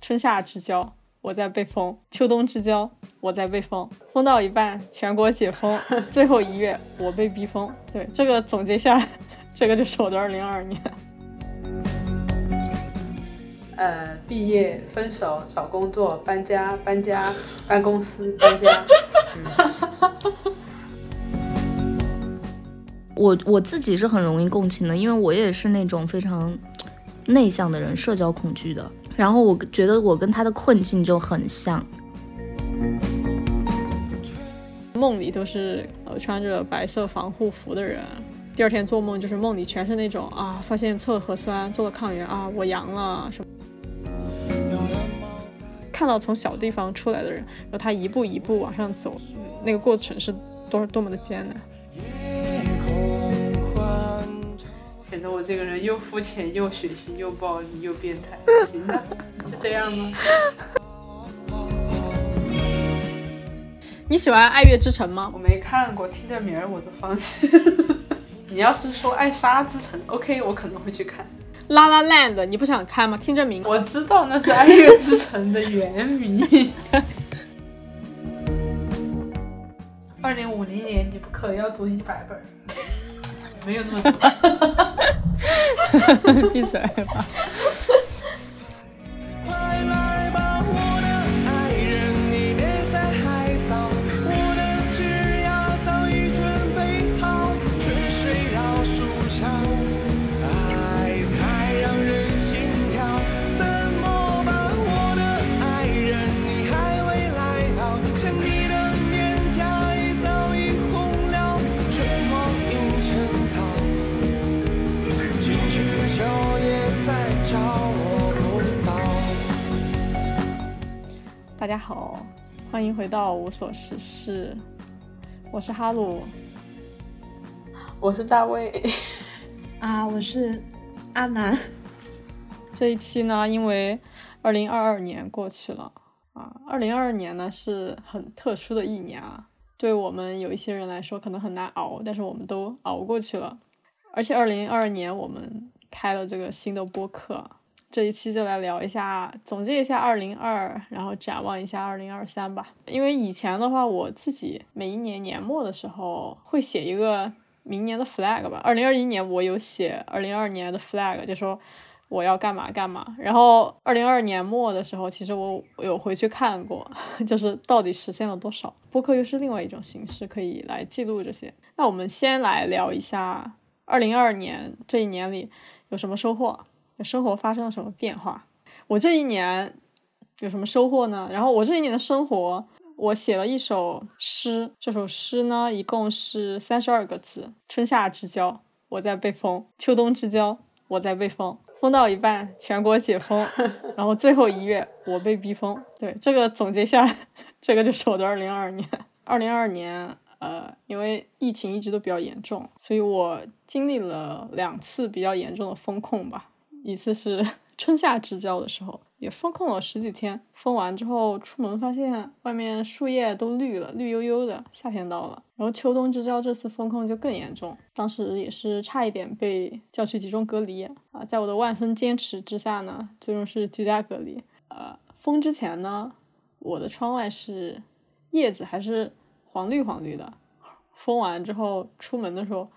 春夏之交，我在被封；秋冬之交，我在被封。封到一半，全国解封，最后一月，我被逼疯。对，这个总结下来，这个就是我的二零二二年。呃，毕业、分手、找工作、搬家、搬家、搬公司、搬家。我我自己是很容易共情的，因为我也是那种非常内向的人，社交恐惧的。然后我觉得我跟他的困境就很像。梦里都是呃穿着白色防护服的人，第二天做梦就是梦里全是那种啊，发现测核酸，做了抗原啊，我阳了什么。看到从小地方出来的人，然后他一步一步往上走，那个过程是多多么的艰难。显得我这个人又肤浅又血腥又暴力又变态，行的，是这样吗？你喜欢《爱乐之城》吗？我没看过，听这名儿我都放弃。你要是说《爱莎之城》，OK，我可能会去看。La La Land，你不想看吗？听这名，我知道那是《爱乐之城》的原名。二零五零年你不可要读一百本。没有那么多，闭嘴吧。大家好，欢迎回到无所事事，我是哈鲁，我是大卫，啊，我是阿南。这一期呢，因为二零二二年过去了啊，二零二二年呢是很特殊的一年啊，对我们有一些人来说可能很难熬，但是我们都熬过去了。而且二零二二年我们开了这个新的播客。这一期就来聊一下，总结一下二零二，然后展望一下二零二三吧。因为以前的话，我自己每一年年末的时候会写一个明年的 flag 吧。二零二一年我有写二零二年的 flag，就说我要干嘛干嘛。然后二零二二年末的时候，其实我有回去看过，就是到底实现了多少。播客又是另外一种形式，可以来记录这些。那我们先来聊一下二零二二年这一年里有什么收获。生活发生了什么变化？我这一年有什么收获呢？然后我这一年的生活，我写了一首诗。这首诗呢，一共是三十二个字：春夏之交，我在被封；秋冬之交，我在被封。封到一半，全国解封，然后最后一月，我被逼疯。对，这个总结下来，这个就是我的二零二二年。二零二二年，呃，因为疫情一直都比较严重，所以我经历了两次比较严重的封控吧。一次是 春夏之交的时候，也封控了十几天。封完之后出门，发现外面树叶都绿了，绿油油的，夏天到了。然后秋冬之交这次封控就更严重，当时也是差一点被叫去集中隔离啊。在我的万分坚持之下呢，最终是居家隔离。呃，封之前呢，我的窗外是叶子还是黄绿黄绿的。封完之后出门的时候，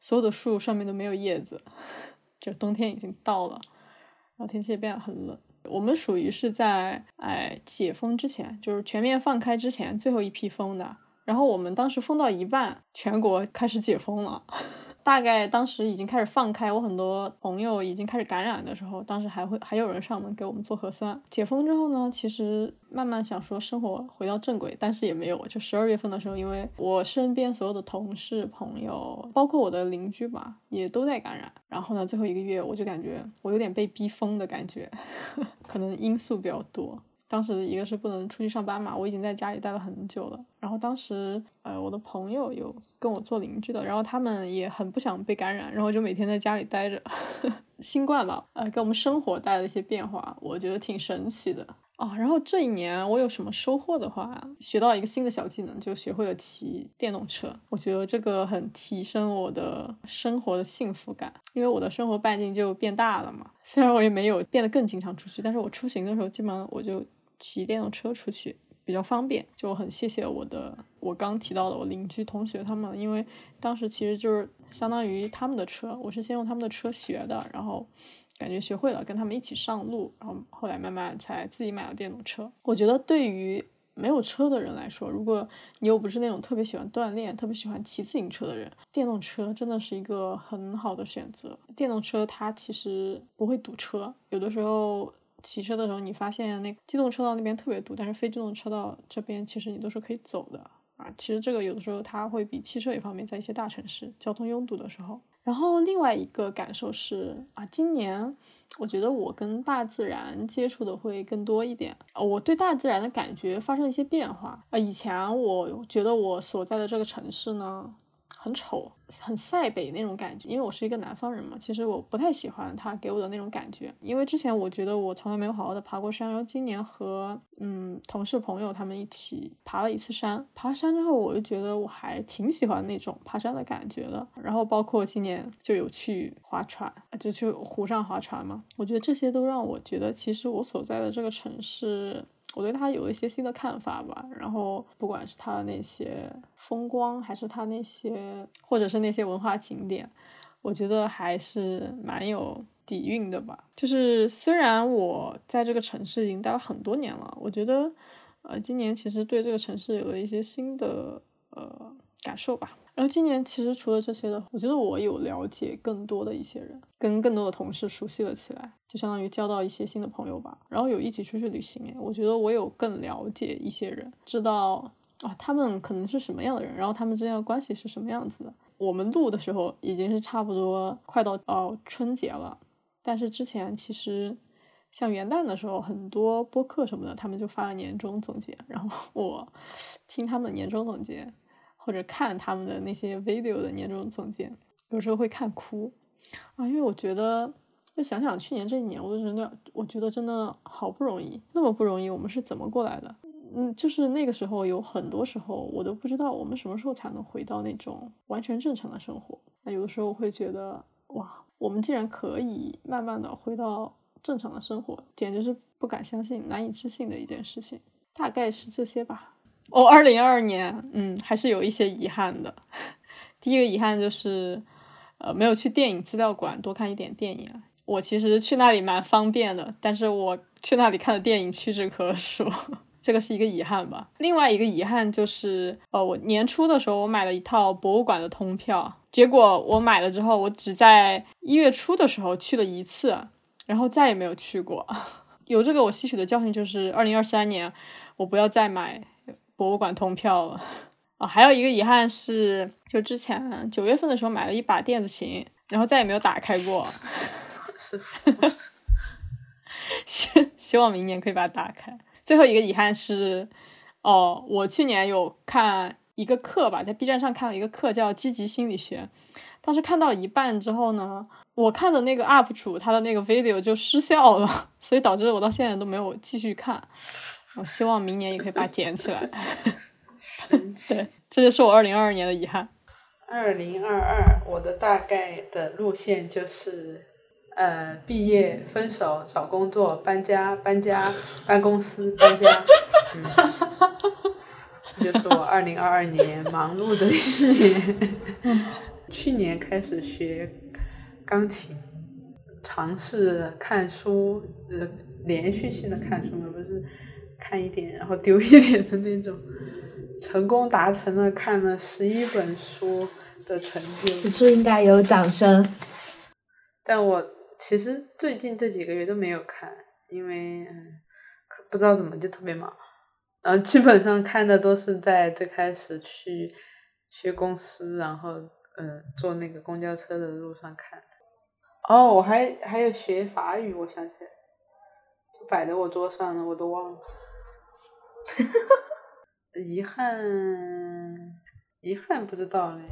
所有的树上面都没有叶子。就冬天已经到了，然后天气也变得很冷。我们属于是在哎解封之前，就是全面放开之前最后一批封的。然后我们当时封到一半，全国开始解封了。大概当时已经开始放开，我很多朋友已经开始感染的时候，当时还会还有人上门给我们做核酸。解封之后呢，其实慢慢想说生活回到正轨，但是也没有。就十二月份的时候，因为我身边所有的同事朋友，包括我的邻居吧，也都在感染。然后呢，最后一个月我就感觉我有点被逼疯的感觉，可能因素比较多。当时一个是不能出去上班嘛，我已经在家里待了很久了。然后当时，呃，我的朋友有跟我做邻居的，然后他们也很不想被感染，然后就每天在家里待着。新冠吧，呃，给我们生活带来一些变化，我觉得挺神奇的。啊，然后这一年我有什么收获的话，学到一个新的小技能，就学会了骑电动车。我觉得这个很提升我的生活的幸福感，因为我的生活半径就变大了嘛。虽然我也没有变得更经常出去，但是我出行的时候基本上我就骑电动车出去。比较方便，就很谢谢我的我刚提到的我邻居同学他们，因为当时其实就是相当于他们的车，我是先用他们的车学的，然后感觉学会了，跟他们一起上路，然后后来慢慢才自己买了电动车。我觉得对于没有车的人来说，如果你又不是那种特别喜欢锻炼、特别喜欢骑自行车的人，电动车真的是一个很好的选择。电动车它其实不会堵车，有的时候。骑车的时候，你发现那机动车道那边特别堵，但是非机动车道这边其实你都是可以走的啊。其实这个有的时候它会比汽车也方便，在一些大城市交通拥堵的时候。然后另外一个感受是啊，今年我觉得我跟大自然接触的会更多一点，我对大自然的感觉发生了一些变化啊。以前我觉得我所在的这个城市呢。很丑，很塞北那种感觉，因为我是一个南方人嘛，其实我不太喜欢他给我的那种感觉。因为之前我觉得我从来没有好好的爬过山，然后今年和嗯同事朋友他们一起爬了一次山，爬山之后我就觉得我还挺喜欢那种爬山的感觉的。然后包括今年就有去划船，就去湖上划船嘛，我觉得这些都让我觉得其实我所在的这个城市。我对它有一些新的看法吧，然后不管是它的那些风光，还是它那些，或者是那些文化景点，我觉得还是蛮有底蕴的吧。就是虽然我在这个城市已经待了很多年了，我觉得，呃，今年其实对这个城市有了一些新的呃感受吧。然后今年其实除了这些的，我觉得我有了解更多的一些人，跟更多的同事熟悉了起来，就相当于交到一些新的朋友吧。然后有一起出去旅行，哎，我觉得我有更了解一些人，知道啊他们可能是什么样的人，然后他们之间的关系是什么样子的。我们录的时候已经是差不多快到哦春节了，但是之前其实像元旦的时候，很多播客什么的，他们就发了年终总结，然后我听他们的年终总结。或者看他们的那些 video 的年终总结，有时候会看哭啊，因为我觉得，就想想去年这一年，我真的，我觉得真的好不容易，那么不容易，我们是怎么过来的？嗯，就是那个时候有很多时候，我都不知道我们什么时候才能回到那种完全正常的生活。那有的时候会觉得，哇，我们竟然可以慢慢的回到正常的生活，简直是不敢相信、难以置信的一件事情。大概是这些吧。哦，二零二二年，嗯，还是有一些遗憾的。第一个遗憾就是，呃，没有去电影资料馆多看一点电影。我其实去那里蛮方便的，但是我去那里看的电影屈指可数，这个是一个遗憾吧。另外一个遗憾就是，呃，我年初的时候我买了一套博物馆的通票，结果我买了之后，我只在一月初的时候去了一次，然后再也没有去过。有这个我吸取的教训就是，二零二三年我不要再买。博物馆通票了啊！还有一个遗憾是，就之前九月份的时候买了一把电子琴，然后再也没有打开过。是，希希望明年可以把它打开。最后一个遗憾是，哦，我去年有看一个课吧，在 B 站上看了一个课叫积极心理学，当时看到一半之后呢，我看的那个 UP 主他的那个 video 就失效了，所以导致我到现在都没有继续看。我希望明年也可以把它捡起来。对，这就是我二零二二年的遗憾。二零二二，我的大概的路线就是，呃，毕业、分手、找工作、搬家、搬家、搬公司、搬家。嗯，这就是我二零二二年忙碌的一年。去年开始学钢琴，尝试看书，呃，连续性的看书嘛，不是。看一点，然后丢一点的那种，成功达成了看了十一本书的成就。此处应该有掌声。但我其实最近这几个月都没有看，因为不知道怎么就特别忙，然后基本上看的都是在最开始去去公司，然后嗯坐那个公交车的路上看。哦，我还还有学法语，我想起来，就摆在我桌上了，我都忘了。遗憾，遗憾不知道嘞。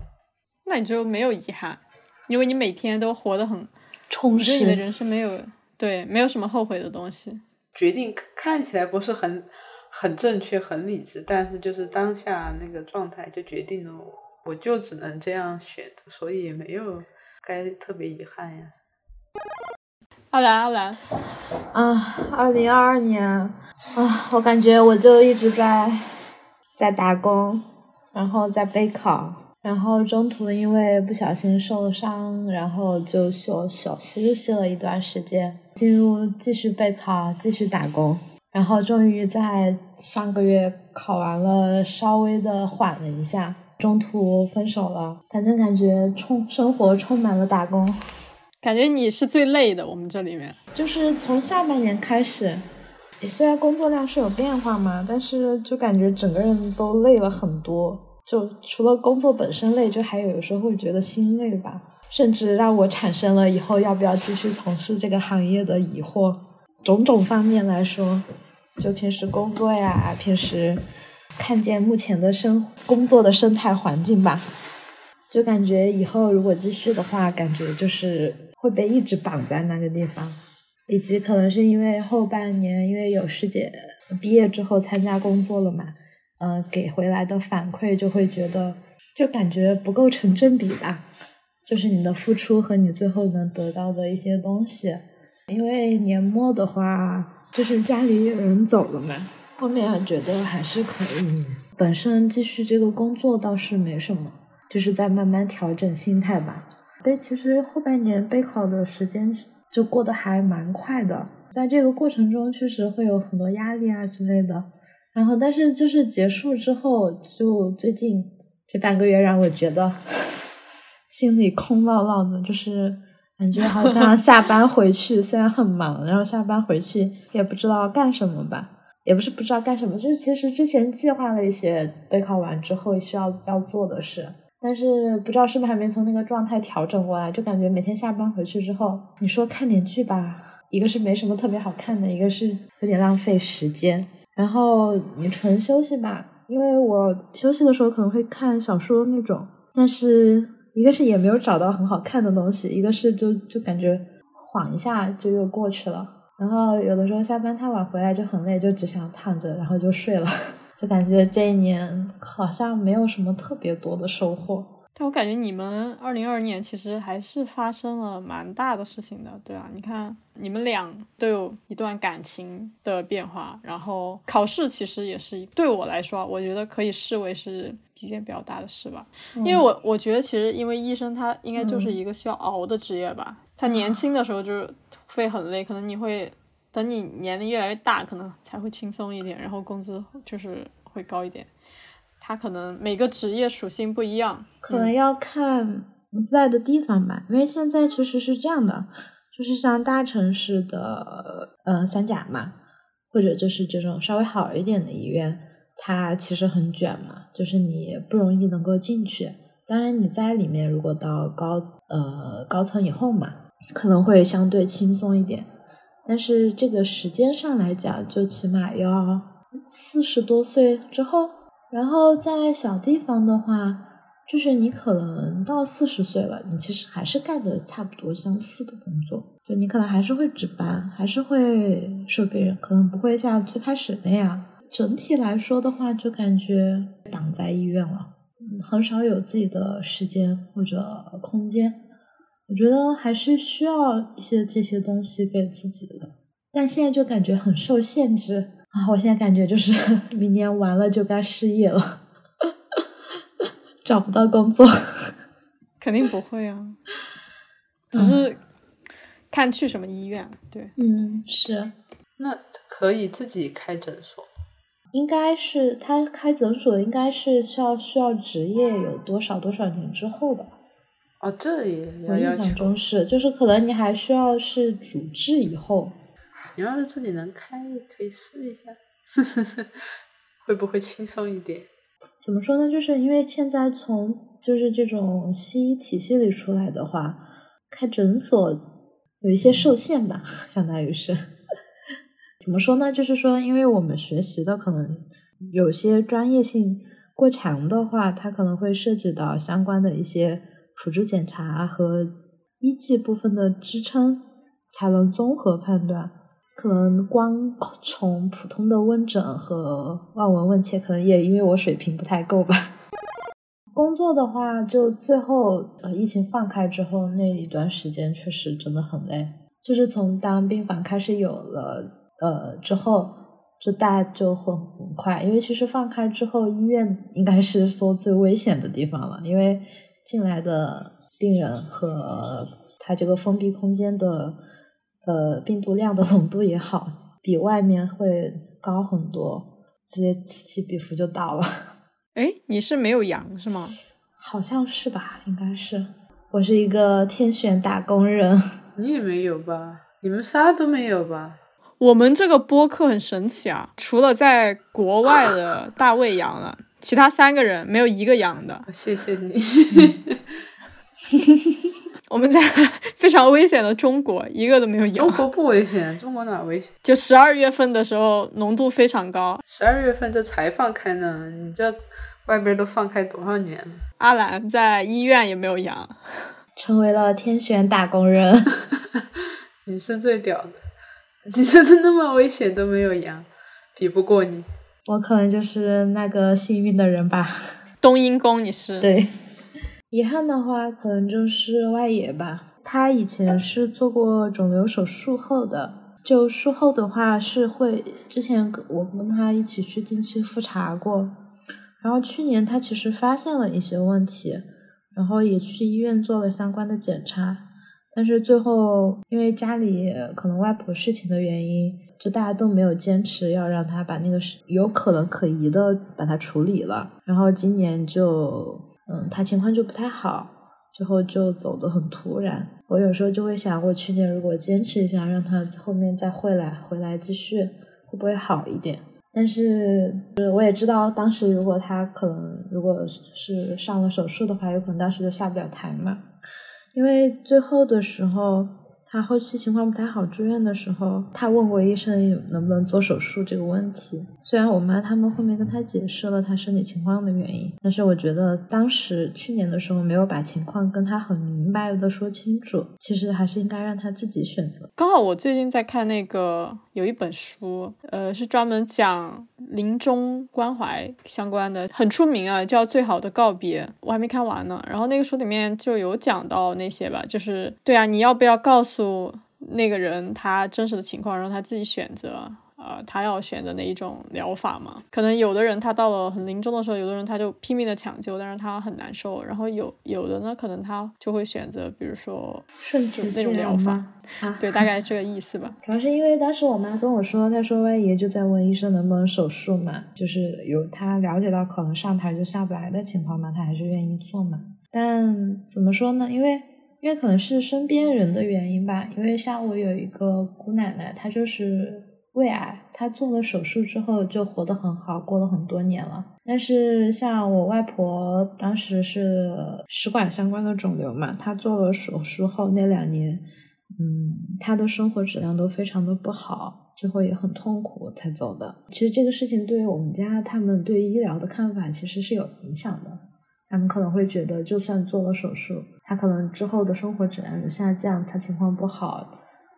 那你就没有遗憾，因为你每天都活得很充实，你的人生没有对，没有什么后悔的东西。决定看起来不是很很正确、很理智，但是就是当下那个状态就决定了我，我就只能这样选择，所以也没有该特别遗憾呀。阿兰，阿兰，啊，二零二二年啊，我感觉我就一直在在打工，然后在备考，然后中途因为不小心受伤，然后就休小休息了一段时间，进入继续备考，继续打工，然后终于在上个月考完了，稍微的缓了一下，中途分手了，反正感觉充生活充满了打工。感觉你是最累的，我们这里面就是从下半年开始，虽然工作量是有变化嘛，但是就感觉整个人都累了很多。就除了工作本身累，就还有有时候会觉得心累吧，甚至让我产生了以后要不要继续从事这个行业的疑惑。种种方面来说，就平时工作呀，平时看见目前的生工作的生态环境吧，就感觉以后如果继续的话，感觉就是。会被一直绑在那个地方，以及可能是因为后半年因为有师姐毕业之后参加工作了嘛，嗯，给回来的反馈就会觉得就感觉不够成正比吧，就是你的付出和你最后能得到的一些东西。因为年末的话，就是家里有人走了嘛，后面觉得还是可以，本身继续这个工作倒是没什么，就是在慢慢调整心态吧。备其实后半年备考的时间就过得还蛮快的，在这个过程中确实会有很多压力啊之类的，然后但是就是结束之后，就最近这半个月让我觉得心里空落落的，就是感觉好像 下班回去虽然很忙，然后下班回去也不知道干什么吧，也不是不知道干什么，就是其实之前计划了一些备考完之后需要要做的事。但是不知道是不是还没从那个状态调整过来，就感觉每天下班回去之后，你说看点剧吧，一个是没什么特别好看的，一个是有点浪费时间。然后你纯休息吧，因为我休息的时候可能会看小说那种，但是一个是也没有找到很好看的东西，一个是就就感觉晃一下就又过去了。然后有的时候下班太晚回来就很累，就只想躺着，然后就睡了。就感觉这一年好像没有什么特别多的收获，但我感觉你们二零二二年其实还是发生了蛮大的事情的，对啊，你看你们俩都有一段感情的变化，然后考试其实也是对我来说，我觉得可以视为是一件比较大的事吧，因为我我觉得其实因为医生他应该就是一个需要熬的职业吧，他年轻的时候就是会很累，可能你会。等你年龄越来越大，可能才会轻松一点，然后工资就是会高一点。他可能每个职业属性不一样，可能要看你在的地方吧。因为现在其实是这样的，就是像大城市的呃三甲嘛，或者就是这种稍微好一点的医院，它其实很卷嘛，就是你不容易能够进去。当然你在里面，如果到高呃高层以后嘛，可能会相对轻松一点。但是这个时间上来讲，就起码要四十多岁之后。然后在小地方的话，就是你可能到四十岁了，你其实还是干的差不多相似的工作，就你可能还是会值班，还是会受病人，可能不会像最开始那样。整体来说的话，就感觉挡在医院了，很少有自己的时间或者空间。我觉得还是需要一些这些东西给自己的，但现在就感觉很受限制啊！我现在感觉就是 明年完了就该失业了，找不到工作，肯定不会啊，只是看去什么医院。对，嗯，是。那可以自己开诊所？应该是他开诊所，应该是需要需要执业有多少多少年之后吧。哦，这也我印象中是，就是可能你还需要是主治以后。你要是自己能开，可以试一下，会不会轻松一点？怎么说呢？就是因为现在从就是这种西医体系里出来的话，开诊所有一些受限吧，相当于是。怎么说呢？就是说，因为我们学习的可能有些专业性过强的话，它可能会涉及到相关的一些。辅助检查和医技部分的支撑，才能综合判断。可能光 从普通的问诊和望闻问切，可能也因为我水平不太够吧。工作的话，就最后疫情放开之后那一段时间，确实真的很累。就是从当病房开始有了呃之后，就大家就会很快，因为其实放开之后，医院应该是 说最危险的地方了，因为进来的病人和他这个封闭空间的呃病毒量的浓度也好，比外面会高很多，直接此起彼伏就到了。哎，你是没有阳是吗？好像是吧，应该是。我是一个天选打工人。你也没有吧？你们啥都没有吧？我们这个播客很神奇啊，除了在国外的大卫阳了，其他三个人没有一个阳的。谢谢你。我们在 非常危险的中国，一个都没有阳。中国不危险，中国哪危险？就十二月份的时候，浓度非常高。十二月份这才放开呢，你这外边都放开多少年了？阿兰在医院也没有阳，成为了天选打工人。你是最屌的，你真的那么危险都没有阳，比不过你。我可能就是那个幸运的人吧。冬阴功，你是对。遗憾的话，可能就是外野吧。他以前是做过肿瘤手术后的，就术后的话是会，之前我跟他一起去定期复查过，然后去年他其实发现了一些问题，然后也去医院做了相关的检查，但是最后因为家里可能外婆事情的原因，就大家都没有坚持要让他把那个有可能可疑的把它处理了，然后今年就。嗯，他情况就不太好，最后就走得很突然。我有时候就会想，我去年如果坚持一下，让他后面再回来，回来继续，会不会好一点？但是，我也知道，当时如果他可能如果是上了手术的话，有可能当时就下不了台嘛。因为最后的时候。他后期情况不太好，住院的时候，他问过医生能不能做手术这个问题。虽然我妈他们后面跟他解释了他身体情况的原因，但是我觉得当时去年的时候没有把情况跟他很明白的说清楚，其实还是应该让他自己选择。刚好我最近在看那个有一本书，呃，是专门讲临终关怀相关的，很出名啊，叫《最好的告别》，我还没看完呢。然后那个书里面就有讲到那些吧，就是对啊，你要不要告诉。那个人他真实的情况，让他自己选择。呃，他要选择哪一种疗法嘛？可能有的人他到了很临终的时候，有的人他就拼命的抢救，但是他很难受。然后有有的呢，可能他就会选择，比如说顺其那种疗法。对，大概这个意思吧。主要是因为当时我妈跟我说，她说外爷就在问医生能不能手术嘛，就是有他了解到可能上台就下不来的情况嘛，他还是愿意做嘛。但怎么说呢？因为。因为可能是身边人的原因吧，因为像我有一个姑奶奶，她就是胃癌，他做了手术之后就活得很好，过了很多年了。但是像我外婆当时是食管相关的肿瘤嘛，她做了手术后那两年，嗯，她的生活质量都非常的不好，最后也很痛苦才走的。其实这个事情对于我们家他们对医疗的看法其实是有影响的。他们可能会觉得，就算做了手术，他可能之后的生活质量有下降，他情况不好，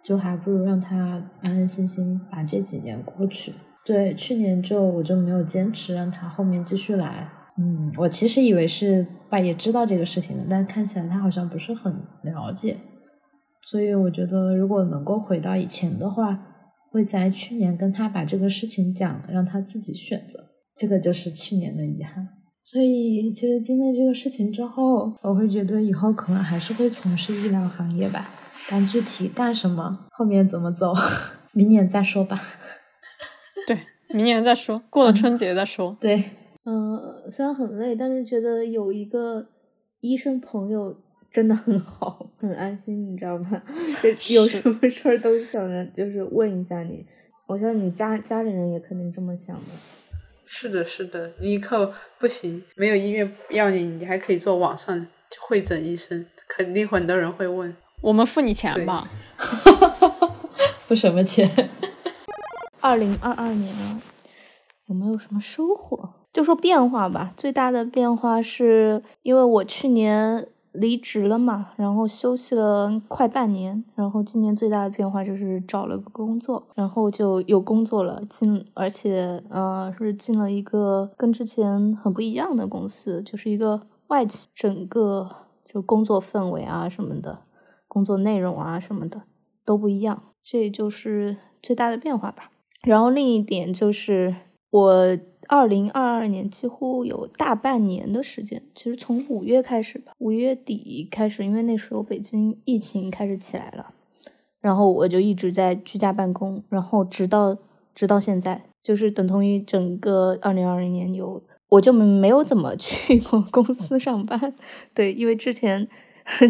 就还不如让他安安心心把这几年过去。对，去年就我就没有坚持让他后面继续来。嗯，我其实以为是爸也知道这个事情的，但看起来他好像不是很了解。所以我觉得，如果能够回到以前的话，会在去年跟他把这个事情讲，让他自己选择。这个就是去年的遗憾。所以，其实经历这个事情之后，我会觉得以后可能还是会从事医疗行业吧。但具体干什么，后面怎么走，明年再说吧。对，明年再说，过了春节再说。对，嗯，虽然很累，但是觉得有一个医生朋友真的很好，很安心，你知道吗？有什么事儿都想着就是问一下你。我想你家家里人也肯定这么想的。是的，是的，你以后不行，没有医院要你，你还可以做网上会诊医生，肯定很多人会问。我们付你钱吧，付什么钱？二零二二年有没有什么收获？就说变化吧，最大的变化是因为我去年离职了嘛，然后休息了快半年，然后今年最大的变化就是找了个工作，然后就有工作了，进而且呃是进了一个跟之前很不一样的公司，就是一个外企，整个就工作氛围啊什么的，工作内容啊什么的都不一样，这就是最大的变化吧。然后另一点就是我。二零二二年几乎有大半年的时间，其实从五月开始吧，五月底开始，因为那时候北京疫情开始起来了，然后我就一直在居家办公，然后直到直到现在，就是等同于整个二零二零年有我就没有怎么去过公司上班，对，因为之前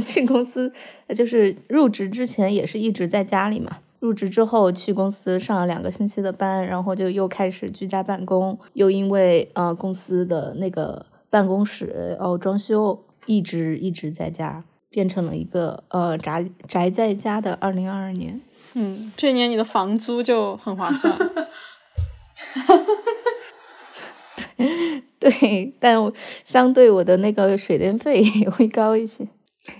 去公司就是入职之前也是一直在家里嘛。入职之后去公司上了两个星期的班，然后就又开始居家办公，又因为呃公司的那个办公室哦装修，一直一直在家，变成了一个呃宅宅在家的二零二二年。嗯，这年你的房租就很划算。对，但相对我的那个水电费也会高一些。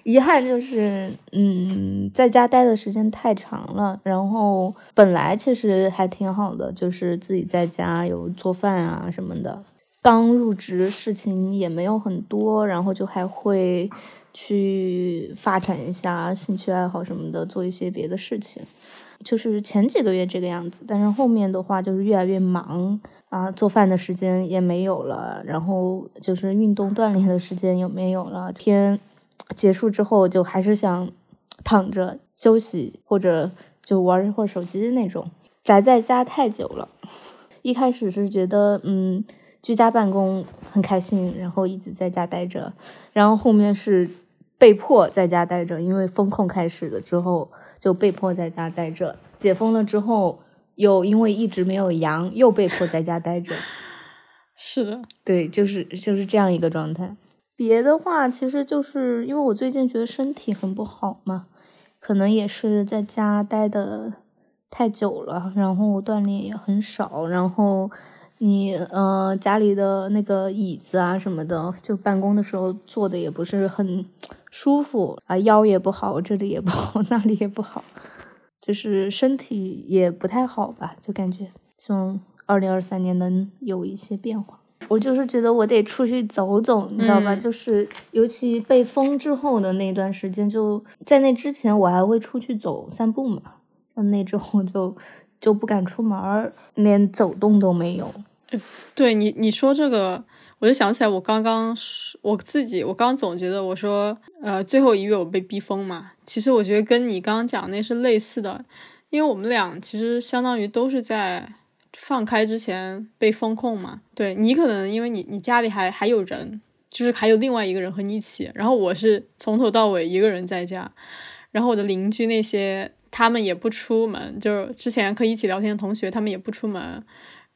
遗憾就是，嗯，在家待的时间太长了。然后本来其实还挺好的，就是自己在家有做饭啊什么的。刚入职，事情也没有很多，然后就还会去发展一下兴趣爱好什么的，做一些别的事情。就是前几个月这个样子，但是后面的话就是越来越忙啊，做饭的时间也没有了，然后就是运动锻炼的时间也没有了，天。结束之后就还是想躺着休息，或者就玩一会儿手机那种。宅在家太久了，一开始是觉得嗯居家办公很开心，然后一直在家待着。然后后面是被迫在家待着，因为风控开始了之后就被迫在家待着。解封了之后又因为一直没有阳，又被迫在家待着。是的，对，就是就是这样一个状态。别的话，其实就是因为我最近觉得身体很不好嘛，可能也是在家待的太久了，然后锻炼也很少，然后你呃家里的那个椅子啊什么的，就办公的时候坐的也不是很舒服啊，腰也不好，这里也不好，那里也不好，就是身体也不太好吧，就感觉希望二零二三年能有一些变化。我就是觉得我得出去走走，你知道吧？就是尤其被封之后的那段时间，就在那之前，我还会出去走散步嘛。那之后就就不敢出门，连走动都没有。对你你说这个，我就想起来，我刚刚我自己我刚总觉得，我说呃最后一月我被逼疯嘛。其实我觉得跟你刚刚讲那是类似的，因为我们俩其实相当于都是在。放开之前被封控嘛？对你可能因为你你家里还还有人，就是还有另外一个人和你一起，然后我是从头到尾一个人在家，然后我的邻居那些他们也不出门，就是之前可以一起聊天的同学他们也不出门。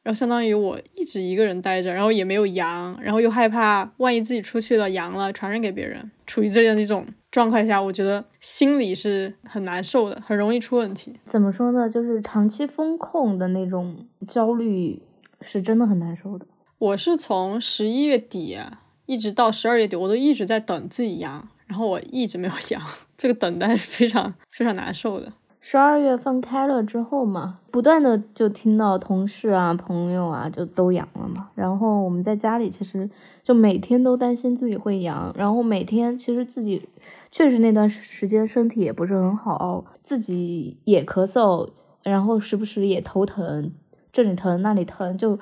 然后相当于我一直一个人待着，然后也没有阳，然后又害怕万一自己出去了阳了传染给别人，处于这样一种状态下，我觉得心里是很难受的，很容易出问题。怎么说呢？就是长期风控的那种焦虑是真的很难受的。我是从十一月底一直到十二月底，我都一直在等自己阳，然后我一直没有阳，这个等待是非常非常难受的。十二月份开了之后嘛，不断的就听到同事啊、朋友啊就都阳了嘛。然后我们在家里其实就每天都担心自己会阳，然后每天其实自己确实那段时间身体也不是很好，自己也咳嗽，然后时不时也头疼，这里疼那里疼，就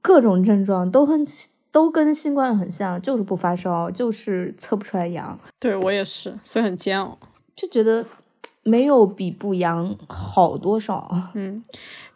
各种症状都很都跟新冠很像，就是不发烧，就是测不出来阳。对我也是，所以很煎熬，就觉得。没有比不阳好多少。嗯，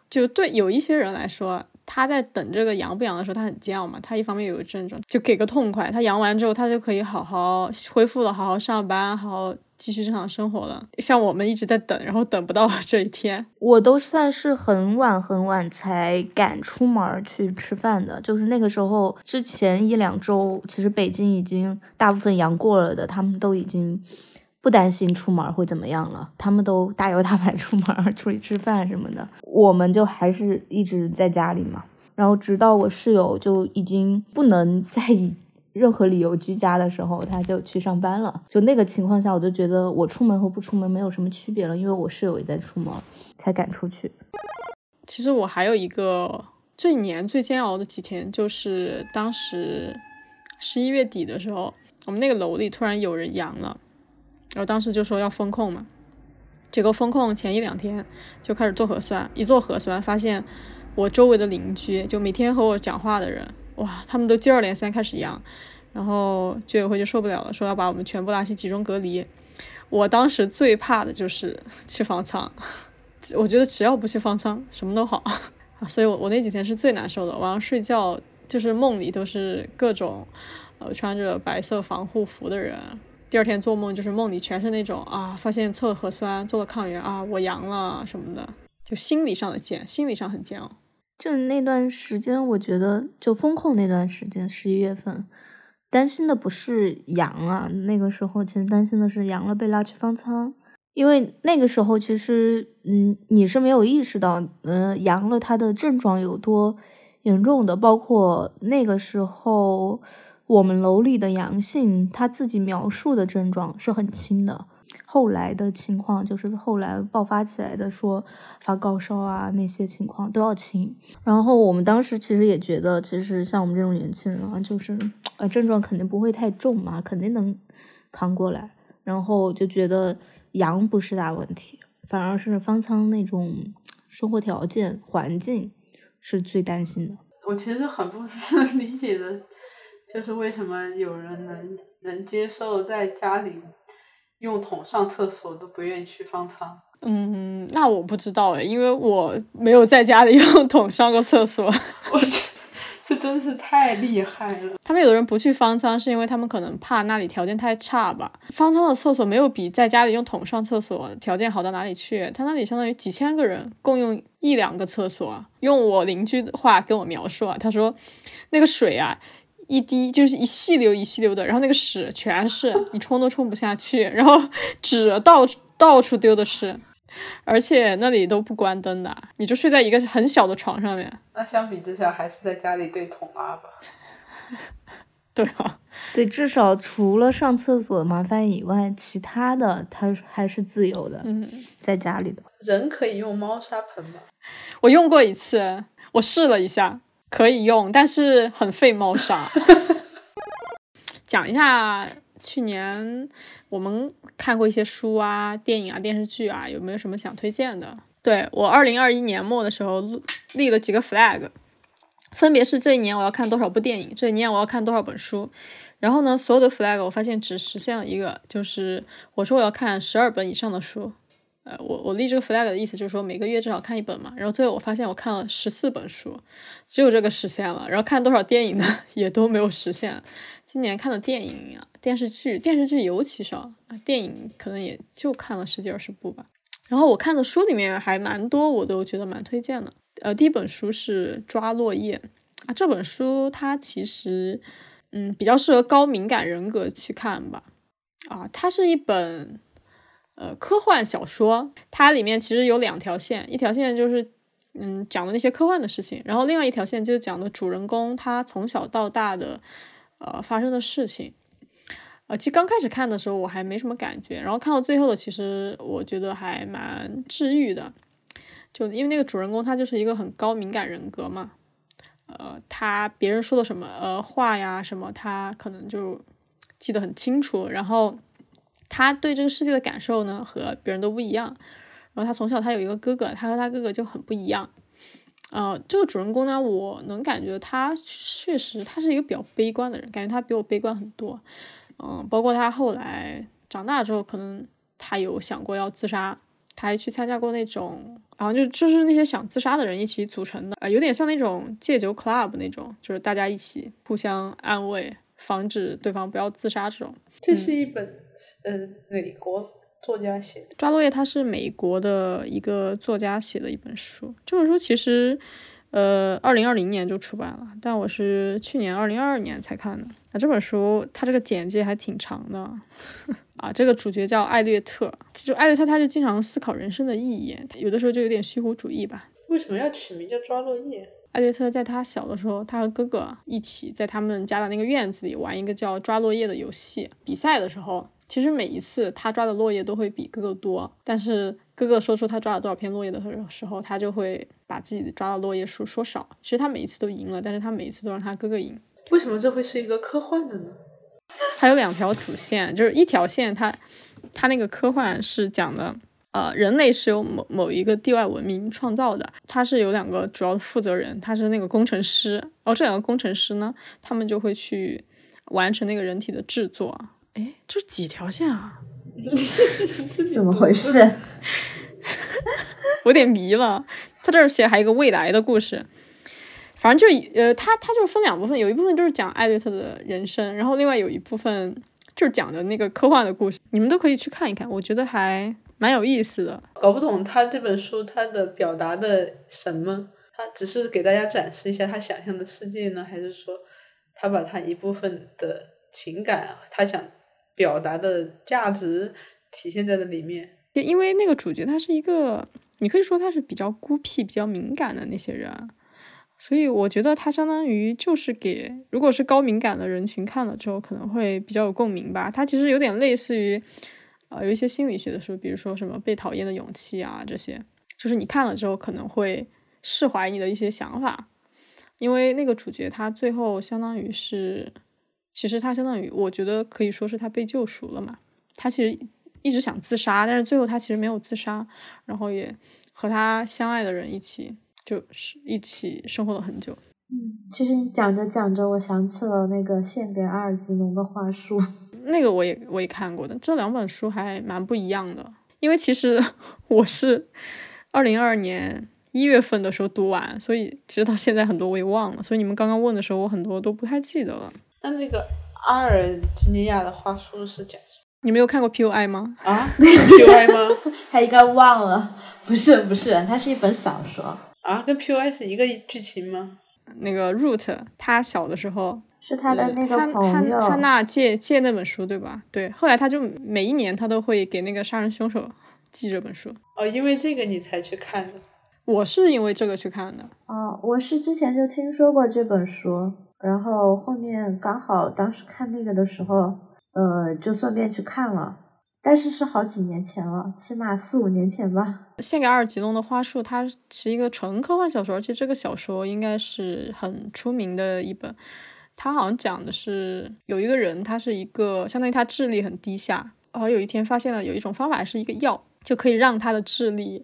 就对有一些人来说，他在等这个阳不阳的时候，他很煎熬嘛。他一方面有症状，就给个痛快。他阳完之后，他就可以好好恢复了，好好上班，好好继续正常生活了。像我们一直在等，然后等不到这一天。我都算是很晚很晚才敢出门去吃饭的。就是那个时候之前一两周，其实北京已经大部分阳过了的，他们都已经。不担心出门会怎么样了，他们都大摇大摆出门出去吃饭什么的，我们就还是一直在家里嘛。然后直到我室友就已经不能再以任何理由居家的时候，他就去上班了。就那个情况下，我就觉得我出门和不出门没有什么区别了，因为我室友也在出门，才敢出去。其实我还有一个这一年最煎熬的几天，就是当时十一月底的时候，我们那个楼里突然有人阳了，然后当时就说要封控嘛。结果封控前一两天就开始做核酸，一做核酸发现我周围的邻居，就每天和我讲话的人，哇，他们都接二连三开始阳，然后居委会就受不了了，说要把我们全部拉去集中隔离。我当时最怕的就是去方舱，我觉得只要不去方舱，什么都好。所以我我那几天是最难受的，晚上睡觉就是梦里都是各种呃穿着白色防护服的人。第二天做梦就是梦里全是那种啊，发现测核酸，做了抗原啊，我阳了什么的，就心理上的煎，心理上很煎熬。就那段时间，我觉得就风控那段时间，十一月份，担心的不是阳啊，那个时候其实担心的是阳了被拉去方舱，因为那个时候其实嗯你是没有意识到，嗯阳了它的症状有多严重的，包括那个时候。我们楼里的阳性，他自己描述的症状是很轻的。后来的情况就是后来爆发起来的，说发高烧啊那些情况都要轻。然后我们当时其实也觉得，其实像我们这种年轻人啊，就是呃症状肯定不会太重嘛，肯定能扛过来。然后就觉得阳不是大问题，反而是方舱那种生活条件环境是最担心的。我其实很不 理解的。就是为什么有人能能接受在家里用桶上厕所都不愿意去方舱？嗯，那我不知道诶，因为我没有在家里 用桶上过厕所。我这这真是太厉害了。他们有的人不去方舱，是因为他们可能怕那里条件太差吧。方舱的厕所没有比在家里用桶上厕所条件好到哪里去。他那里相当于几千个人共用一两个厕所。用我邻居的话跟我描述啊，他说那个水啊。一滴就是一细流一细流的，然后那个屎全是，你冲都冲不下去，然后纸到处到处丢的是，而且那里都不关灯的，你就睡在一个很小的床上面。那相比之下，还是在家里对桶拉吧。对啊，对，至少除了上厕所的麻烦以外，其他的它还是自由的。嗯，在家里的人可以用猫砂盆吗？我用过一次，我试了一下。可以用，但是很费猫砂。讲一下去年我们看过一些书啊、电影啊、电视剧啊，有没有什么想推荐的？对我二零二一年末的时候立了几个 flag，分别是这一年我要看多少部电影，这一年我要看多少本书。然后呢，所有的 flag 我发现只实现了一个，就是我说我要看十二本以上的书。呃，我我立这个 flag 的意思就是说每个月至少看一本嘛，然后最后我发现我看了十四本书，只有这个实现了，然后看多少电影呢，也都没有实现。今年看的电影啊、电视剧，电视剧尤其少啊，电影可能也就看了十几二十部吧。然后我看的书里面还蛮多，我都觉得蛮推荐的。呃，第一本书是《抓落叶》啊，这本书它其实嗯比较适合高敏感人格去看吧。啊，它是一本。呃，科幻小说它里面其实有两条线，一条线就是嗯讲的那些科幻的事情，然后另外一条线就讲的主人公他从小到大的呃发生的事情。呃，其实刚开始看的时候我还没什么感觉，然后看到最后的，其实我觉得还蛮治愈的。就因为那个主人公他就是一个很高敏感人格嘛，呃，他别人说的什么呃话呀什么，他可能就记得很清楚，然后。他对这个世界的感受呢，和别人都不一样。然后他从小他有一个哥哥，他和他哥哥就很不一样。呃，这个主人公呢，我能感觉他确实他是一个比较悲观的人，感觉他比我悲观很多。嗯，包括他后来长大之后，可能他有想过要自杀，他还去参加过那种，然后就就是那些想自杀的人一起组成的，呃，有点像那种戒酒 club 那种，就是大家一起互相安慰，防止对方不要自杀这种。这是一本。嗯，美国作家写的《抓落叶》，它是美国的一个作家写的一本书。这本书其实，呃，二零二零年就出版了，但我是去年二零二二年才看的。那这本书它这个简介还挺长的 啊。这个主角叫艾略特，就艾略特他就经常思考人生的意义，有的时候就有点虚无主义吧。为什么要取名叫抓落叶？艾略特在他小的时候，他和哥哥一起在他们家的那个院子里玩一个叫抓落叶的游戏。比赛的时候，其实每一次他抓的落叶都会比哥哥多，但是哥哥说出他抓了多少片落叶的时候，他就会把自己抓的落叶数说少。其实他每一次都赢了，但是他每一次都让他哥哥赢。为什么这会是一个科幻的呢？它有两条主线，就是一条线，它它那个科幻是讲的，呃，人类是由某某一个地外文明创造的，它是有两个主要的负责人，他是那个工程师，然后这两个工程师呢，他们就会去完成那个人体的制作。哎，这几条线啊？怎么回事？我有点迷了。他这儿写还有一个未来的故事。反正就呃，他他就分两部分，有一部分就是讲艾略特的人生，然后另外有一部分就是讲的那个科幻的故事，你们都可以去看一看，我觉得还蛮有意思的。搞不懂他这本书他的表达的什么，他只是给大家展示一下他想象的世界呢，还是说他把他一部分的情感，他想表达的价值体现在了里面？因为那个主角他是一个，你可以说他是比较孤僻、比较敏感的那些人。所以我觉得他相当于就是给，如果是高敏感的人群看了之后，可能会比较有共鸣吧。他其实有点类似于，呃，有一些心理学的书，比如说什么《被讨厌的勇气》啊，这些，就是你看了之后可能会释怀你的一些想法。因为那个主角他最后相当于是，其实他相当于，我觉得可以说是他被救赎了嘛。他其实一直想自杀，但是最后他其实没有自杀，然后也和他相爱的人一起。就是一起生活了很久。嗯，其实你讲着讲着，我想起了那个献给阿尔吉农的花束。那个我也我也看过的，这两本书还蛮不一样的。因为其实 我是二零二二年一月份的时候读完，所以其实到现在很多我也忘了。所以你们刚刚问的时候，我很多都不太记得了。那那个阿尔及利亚的话术是讲什么？你没有看过 P.U.I 吗？啊，P.U.I 吗？他应该忘了。不是不是，它是一本小说。啊，跟 P.U.I 是一个剧情吗？那个 Root，他小的时候是他的那个朋友，他那借借那本书对吧？对，后来他就每一年他都会给那个杀人凶手寄这本书。哦，因为这个你才去看的？我是因为这个去看的。哦，我是之前就听说过这本书，然后后面刚好当时看那个的时候，呃，就顺便去看了。但是是好几年前了，起码四五年前吧。献给阿尔吉诺的花束，它是一个纯科幻小说，而且这个小说应该是很出名的一本。它好像讲的是有一个人，他是一个相当于他智力很低下，然后有一天发现了有一种方法是一个药，就可以让他的智力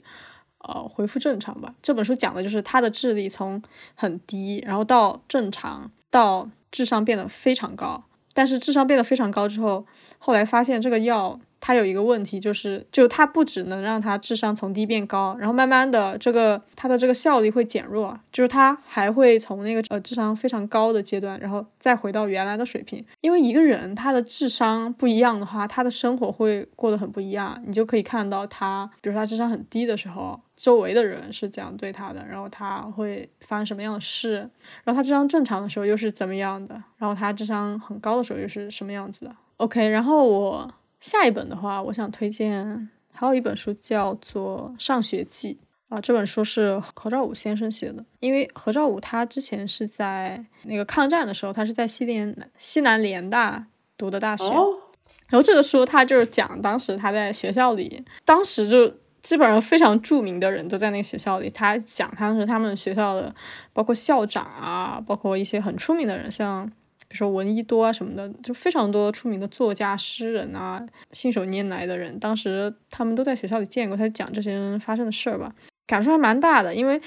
呃恢复正常吧。这本书讲的就是他的智力从很低，然后到正常，到智商变得非常高。但是智商变得非常高之后，后来发现这个药。他有一个问题，就是就他不只能让他智商从低变高，然后慢慢的这个他的这个效率会减弱，就是他还会从那个呃智商非常高的阶段，然后再回到原来的水平。因为一个人他的智商不一样的话，他的生活会过得很不一样。你就可以看到他，比如他智商很低的时候，周围的人是怎样对他的，然后他会发生什么样的事，然后他智商正常的时候又是怎么样的，然后他智商很高的时候又是什么样子的。OK，然后我。下一本的话，我想推荐还有一本书叫做《上学记》啊，这本书是何兆武先生写的。因为何兆武他之前是在那个抗战的时候，他是在西联西南联大读的大学。然后这个书他就是讲当时他在学校里，当时就基本上非常著名的人都在那个学校里。他讲当时他们学校的，包括校长啊，包括一些很出名的人，像。比如说闻一多啊什么的，就非常多出名的作家、诗人啊，信手拈来的人，当时他们都在学校里见过。他讲这些人发生的事儿吧，感触还蛮大的。因为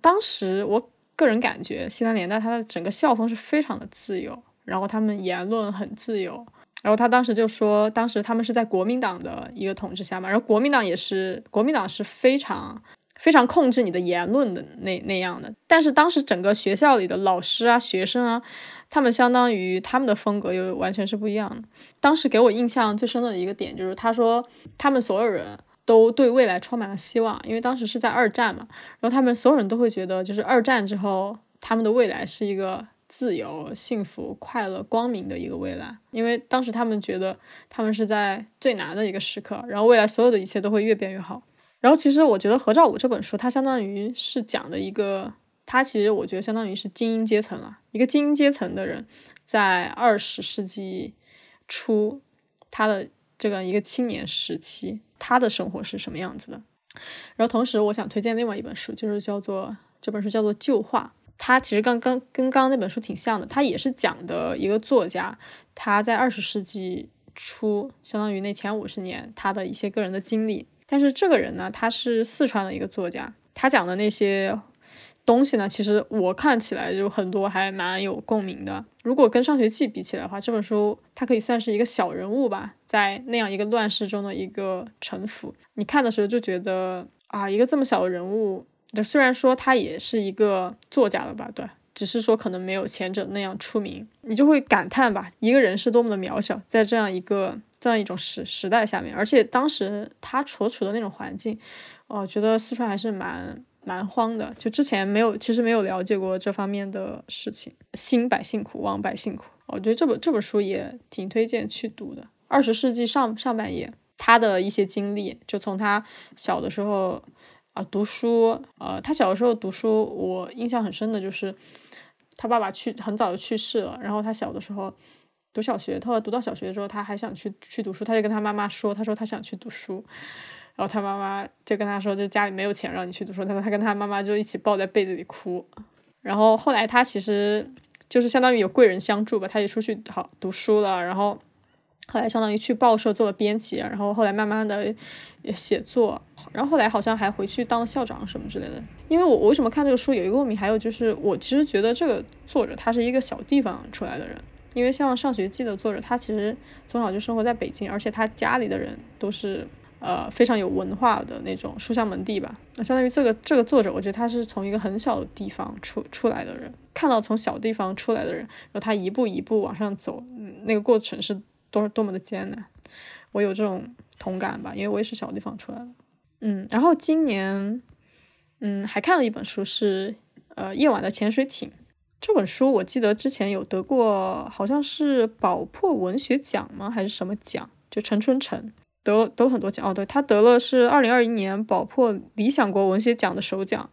当时我个人感觉西南联大它的整个校风是非常的自由，然后他们言论很自由。然后他当时就说，当时他们是在国民党的一个统治下嘛，然后国民党也是国民党是非常非常控制你的言论的那那样的。但是当时整个学校里的老师啊、学生啊。他们相当于他们的风格又完全是不一样的。当时给我印象最深的一个点就是，他说他们所有人都对未来充满了希望，因为当时是在二战嘛。然后他们所有人都会觉得，就是二战之后他们的未来是一个自由、幸福、快乐、光明的一个未来。因为当时他们觉得他们是在最难的一个时刻，然后未来所有的一切都会越变越好。然后其实我觉得何兆武这本书，它相当于是讲的一个。他其实我觉得相当于是精英阶层了，一个精英阶层的人，在二十世纪初，他的这个一个青年时期，他的生活是什么样子的？然后同时，我想推荐另外一本书，就是叫做这本书叫做《旧话》，它其实刚刚跟刚刚那本书挺像的，它也是讲的一个作家，他在二十世纪初，相当于那前五十年，他的一些个人的经历。但是这个人呢，他是四川的一个作家，他讲的那些。东西呢，其实我看起来就很多还蛮有共鸣的。如果跟上学记比起来的话，这本书它可以算是一个小人物吧，在那样一个乱世中的一个沉浮。你看的时候就觉得啊，一个这么小的人物，就虽然说他也是一个作家了吧，对，只是说可能没有前者那样出名，你就会感叹吧，一个人是多么的渺小，在这样一个这样一种时时代下面，而且当时他所处的那种环境，我觉得四川还是蛮。蛮荒的，就之前没有，其实没有了解过这方面的事情。兴百姓苦，亡百姓苦。我觉得这本这本书也挺推荐去读的。二十世纪上上半叶，他的一些经历，就从他小的时候啊读书，呃，他小的时候读书，我印象很深的就是他爸爸去很早就去世了，然后他小的时候读小学，后来读到小学之后，他还想去去读书，他就跟他妈妈说，他说他想去读书。然后他妈妈就跟他说，就家里没有钱让你去读书。他说他跟他妈妈就一起抱在被子里哭。然后后来他其实就是相当于有贵人相助吧，他也出去好读书了。然后后来相当于去报社做了编辑，然后后来慢慢的写作。然后后来好像还回去当校长什么之类的。因为我我为什么看这个书有一个共鸣，还有就是我其实觉得这个作者他是一个小地方出来的人。因为像《上学记》的作者，他其实从小就生活在北京，而且他家里的人都是。呃，非常有文化的那种书香门第吧。那相当于这个这个作者，我觉得他是从一个很小的地方出出来的人，看到从小地方出来的人，然后他一步一步往上走，那个过程是多多么的艰难。我有这种同感吧，因为我也是小地方出来的。嗯，然后今年，嗯，还看了一本书是呃《夜晚的潜水艇》这本书，我记得之前有得过，好像是宝珀文学奖吗？还是什么奖？就陈春成。得得很多奖哦，对他得了是二零二一年宝珀理想国文学奖的首奖。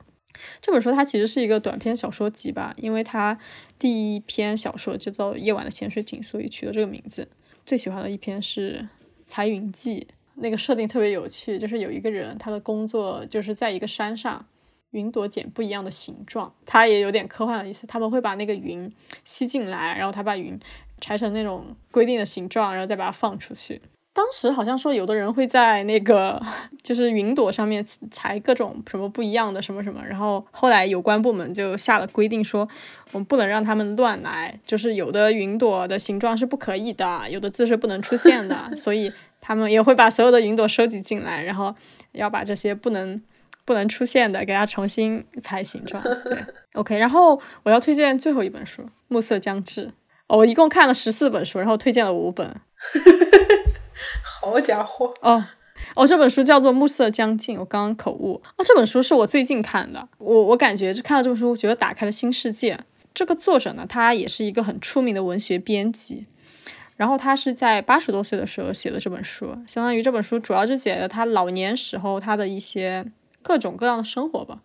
这本书它其实是一个短篇小说集吧，因为它第一篇小说就叫《夜晚的潜水艇》，所以取了这个名字。最喜欢的一篇是《彩云记》，那个设定特别有趣，就是有一个人他的工作就是在一个山上，云朵剪不一样的形状，它也有点科幻的意思。他们会把那个云吸进来，然后他把云拆成那种规定的形状，然后再把它放出去。当时好像说，有的人会在那个 就是云朵上面裁各种什么不一样的什么什么，然后后来有关部门就下了规定，说我们不能让他们乱来，就是有的云朵的形状是不可以的，有的字是不能出现的，所以他们也会把所有的云朵收集进来，然后要把这些不能不能出现的给它重新排形状。对，OK，然后我要推荐最后一本书《暮色将至》，哦我一共看了十四本书，然后推荐了五本。好家伙！哦哦，这本书叫做《暮色将近》，我刚刚口误。啊，这本书是我最近看的，我我感觉就看到这本书，我觉得打开了新世界。这个作者呢，他也是一个很出名的文学编辑，然后他是在八十多岁的时候写的这本书，相当于这本书主要就写了他老年时候他的一些各种各样的生活吧，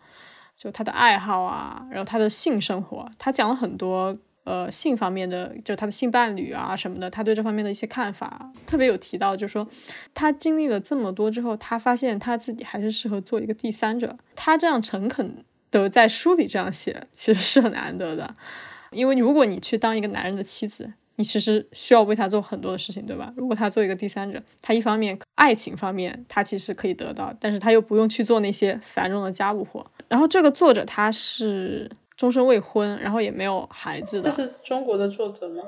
就他的爱好啊，然后他的性生活，他讲了很多。呃，性方面的，就是他的性伴侣啊什么的，他对这方面的一些看法特别有提到，就是说他经历了这么多之后，他发现他自己还是适合做一个第三者。他这样诚恳的在书里这样写，其实是很难得的。因为如果你去当一个男人的妻子，你其实需要为他做很多的事情，对吧？如果他做一个第三者，他一方面爱情方面他其实可以得到，但是他又不用去做那些繁重的家务活。然后这个作者他是。终身未婚，然后也没有孩子的。这是中国的作者吗？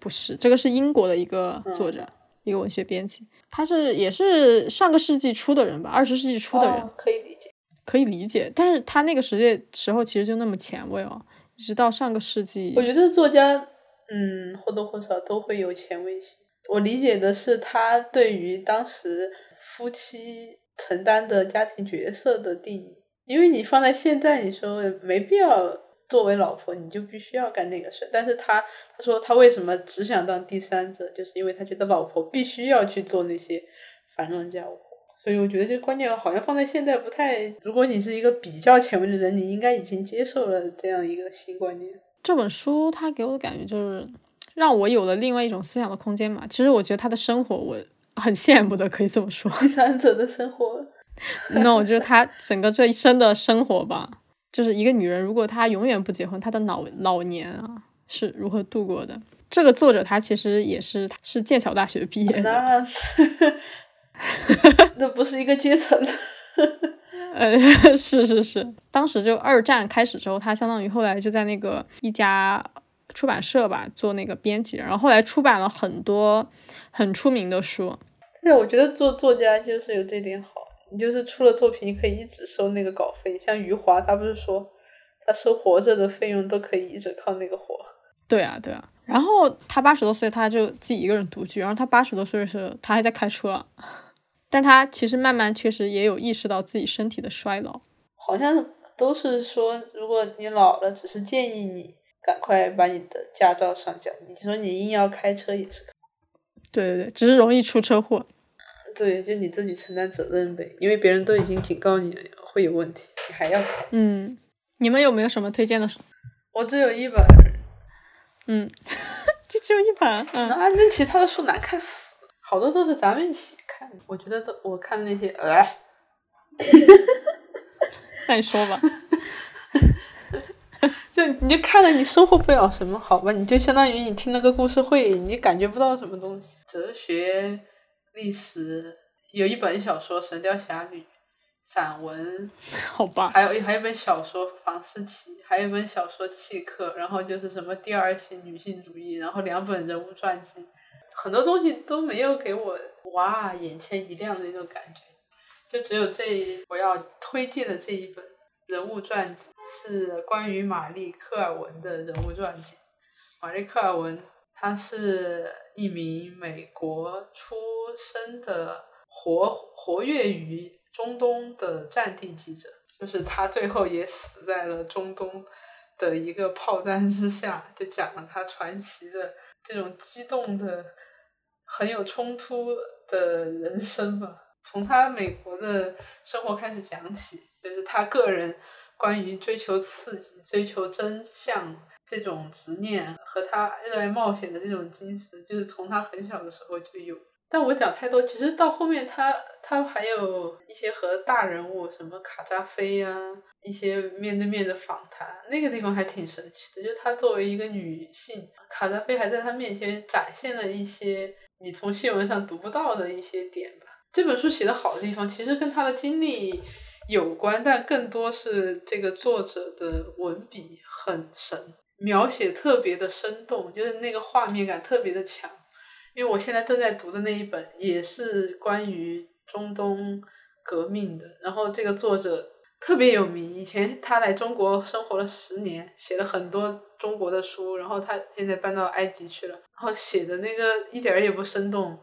不是，这个是英国的一个作者，一个文学编辑。他是也是上个世纪初的人吧，二十世纪初的人，可以理解，可以理解。但是他那个时界时候其实就那么前卫哦，一直到上个世纪。我觉得作家，嗯，或多或少都会有前卫性。我理解的是他对于当时夫妻承担的家庭角色的定义。因为你放在现在，你说没必要作为老婆，你就必须要干那个事。但是他他说他为什么只想当第三者，就是因为他觉得老婆必须要去做那些繁重家务活。所以我觉得这个观念好像放在现在不太。如果你是一个比较前卫的人，你应该已经接受了这样一个新观念。这本书它给我的感觉就是让我有了另外一种思想的空间嘛。其实我觉得他的生活我很羡慕的，可以这么说。第三者的生活，no，就是她整个这一生的生活吧。就是一个女人，如果她永远不结婚，她的老老年啊是如何度过的？这个作者他其实也是是剑桥大学毕业的，那 那不是一个阶层。呃，是是是，当时就二战开始之后，他相当于后来就在那个一家出版社吧做那个编辑，然后后来出版了很多很出名的书。对，我觉得做作家就是有这点好，你就是出了作品，你可以一直收那个稿费。像余华，他不是说他收活着的费用都可以一直靠那个活。对啊，对啊。然后他八十多岁，他就自己一个人独居。然后他八十多岁的时候，他还在开车，但他其实慢慢确实也有意识到自己身体的衰老。好像都是说，如果你老了，只是建议你赶快把你的驾照上交。你说你硬要开车也是可对对对，只是容易出车祸。对，就你自己承担责任呗，因为别人都已经警告你了会有问题，你还要开。嗯，你们有没有什么推荐的书？我只有一本，嗯，就只有一本。嗯，那那其他的书难看死，好多都是咱们一起看。我觉得都我看那些，呃，那你说吧。就你就看了，你收获不了什么，好吧？你就相当于你听了个故事会，你感觉不到什么东西。哲学、历史，有一本小说《神雕侠侣》，散文，好吧。还有还有一本小说《房思琪》，还有一本小说《契克》，然后就是什么第二性女性主义，然后两本人物传记，很多东西都没有给我哇眼前一亮的那种感觉，就只有这一我要推荐的这一本。人物传记是关于玛丽·科尔文的人物传记。玛丽·科尔文，他是一名美国出生的活活跃于中东的战地记者，就是他最后也死在了中东的一个炮弹之下，就讲了他传奇的这种激动的、很有冲突的人生吧。从他美国的生活开始讲起。就是他个人关于追求刺激、追求真相这种执念，和他热爱冒险的这种精神，就是从他很小的时候就有。但我讲太多，其实到后面他他还有一些和大人物，什么卡扎菲啊，一些面对面的访谈，那个地方还挺神奇的。就她作为一个女性，卡扎菲还在她面前展现了一些你从新闻上读不到的一些点吧。这本书写的好的地方，其实跟她的经历。有关，但更多是这个作者的文笔很神，描写特别的生动，就是那个画面感特别的强。因为我现在正在读的那一本也是关于中东革命的，然后这个作者特别有名，以前他来中国生活了十年，写了很多中国的书，然后他现在搬到埃及去了，然后写的那个一点儿也不生动，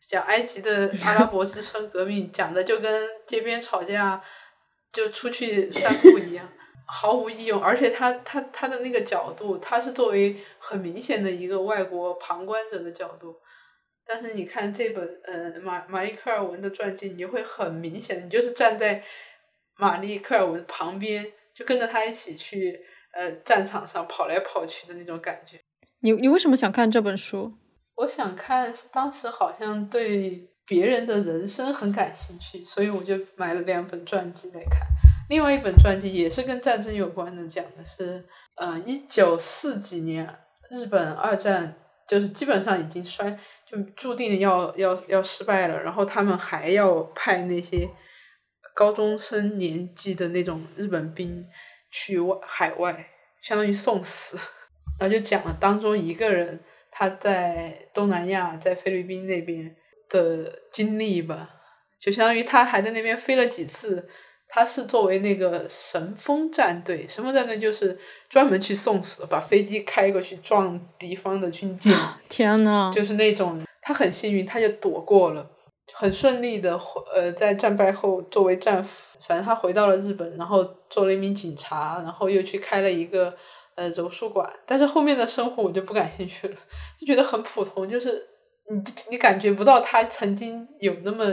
讲埃及的阿拉伯之春革命，讲的就跟街边吵架。就出去散步一样，毫无意用。而且他他他的那个角度，他是作为很明显的一个外国旁观者的角度。但是你看这本呃马玛丽克尔文的传记，你就会很明显，你就是站在玛丽克尔文旁边，就跟着他一起去呃战场上跑来跑去的那种感觉。你你为什么想看这本书？我想看是当时好像对。别人的人生很感兴趣，所以我就买了两本传记来看。另外一本传记也是跟战争有关的，讲的是，呃，一九四几年日本二战就是基本上已经衰，就注定要要要失败了。然后他们还要派那些高中生年纪的那种日本兵去外海外，相当于送死。然后就讲了当中一个人他在东南亚，在菲律宾那边。的经历吧，就相当于他还在那边飞了几次。他是作为那个神风战队，神风战队就是专门去送死，把飞机开过去撞敌方的军舰。天呐，就是那种他很幸运，他就躲过了，很顺利的呃，在战败后作为战俘，反正他回到了日本，然后做了一名警察，然后又去开了一个呃柔术馆。但是后面的生活我就不感兴趣了，就觉得很普通，就是。你你感觉不到他曾经有那么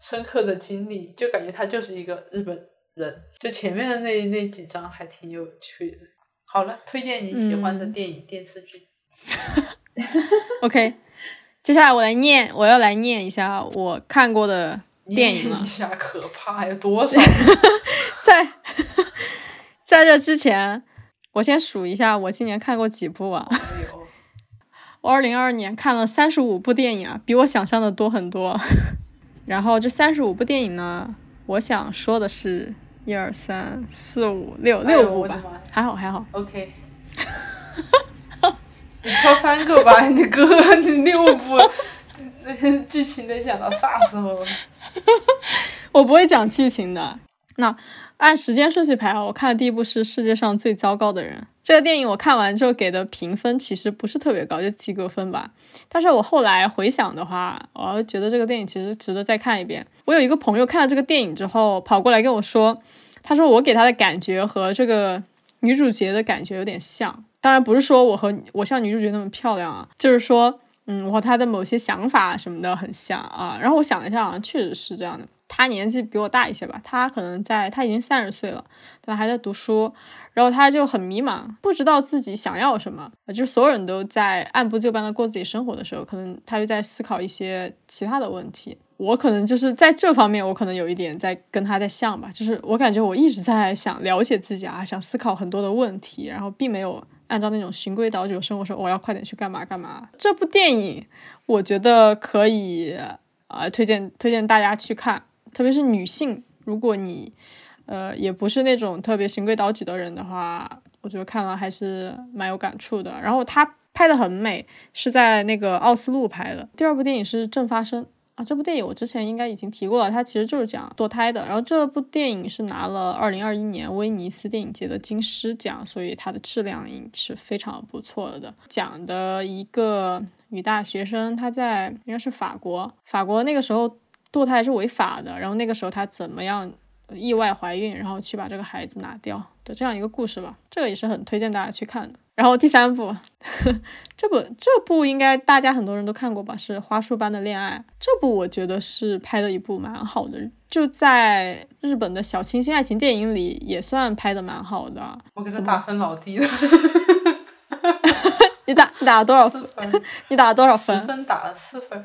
深刻的经历，就感觉他就是一个日本人。就前面的那那几章还挺有趣的。好了，推荐你喜欢的电影、电视剧。OK，接下来我来念，我要来念一下我看过的电影一。下可怕，有多少？在 在这之前，我先数一下我今年看过几部啊。有我二零二二年看了三十五部电影啊，比我想象的多很多。然后这三十五部电影呢，我想说的是一二三四五六六部吧还好还好。OK，你挑三个吧，你哥，你六部，那剧情得讲到啥时候？我不会讲剧情的。那按时间顺序排啊，我看的第一部是《世界上最糟糕的人》。这个电影我看完之后给的评分其实不是特别高，就及格分吧。但是我后来回想的话，我觉得这个电影其实值得再看一遍。我有一个朋友看了这个电影之后，跑过来跟我说，他说我给他的感觉和这个女主角的感觉有点像。当然不是说我和我像女主角那么漂亮啊，就是说，嗯，我和她的某些想法什么的很像啊。然后我想了一下，好像确实是这样的。他年纪比我大一些吧，他可能在他已经三十岁了，但他还在读书，然后他就很迷茫，不知道自己想要什么。就是所有人都在按部就班的过自己生活的时候，可能他就在思考一些其他的问题。我可能就是在这方面，我可能有一点在跟他在像吧，就是我感觉我一直在想了解自己啊，想思考很多的问题，然后并没有按照那种循规蹈矩的生活说我要快点去干嘛干嘛。这部电影我觉得可以啊、呃推荐推荐大家去看，特别是女性，如果你呃也不是那种特别循规蹈矩的人的话，我觉得看了还是蛮有感触的。然后他拍的很美，是在那个奥斯陆拍的。第二部电影是《正发生》。啊，这部电影我之前应该已经提过了，它其实就是讲堕胎的。然后这部电影是拿了二零二一年威尼斯电影节的金狮奖，所以它的质量也是非常不错的。讲的一个女大学生，她在应该是法国，法国那个时候堕胎是违法的，然后那个时候她怎么样意外怀孕，然后去把这个孩子拿掉的这样一个故事吧。这个也是很推荐大家去看的。然后第三部，这部这部应该大家很多人都看过吧？是《花束般的恋爱》。这部我觉得是拍的一部蛮好的，就在日本的小清新爱情电影里也算拍的蛮好的。我给他打分老低了，你打你打了多少分？分，你打了多少十分？分打了四分，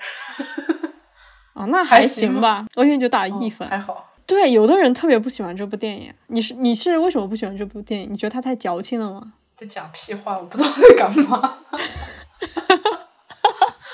哦，那还还行行吧。我以为你就打一分。还好。对，有的人特别不喜欢这部电影。你是你是为什么不喜欢这部电影？你觉得它太矫情了吗？在讲屁话，我不知道在干嘛。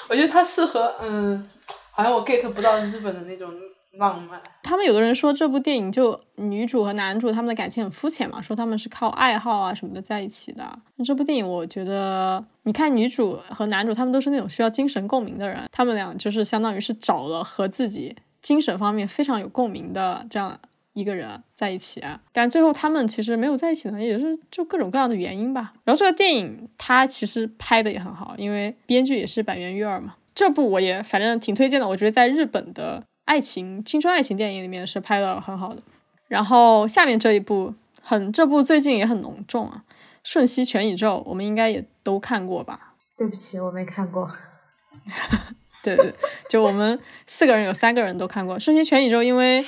我觉得它适合，嗯，好像我 get 不到日本的那种浪漫。他们有的人说这部电影就女主和男主他们的感情很肤浅嘛，说他们是靠爱好啊什么的在一起的。那这部电影我觉得，你看女主和男主他们都是那种需要精神共鸣的人，他们俩就是相当于是找了和自己精神方面非常有共鸣的这样一个人在一起啊。但最后他们其实没有在一起呢，也是就各种各样的原因吧。然后这个电影它其实拍的也很好，因为编剧也是板垣瑞二嘛。这部我也反正挺推荐的，我觉得在日本的爱情青春爱情电影里面是拍的很好的。然后下面这一部很这部最近也很隆重啊，《瞬息全宇宙》我们应该也都看过吧？对不起，我没看过。对对，就我们四个人有三个人都看过《瞬息全宇宙》，因为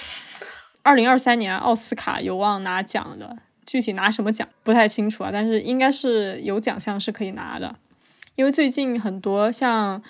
二零二三年奥斯卡有望拿奖的，具体拿什么奖不太清楚啊，但是应该是有奖项是可以拿的，因为最近很多像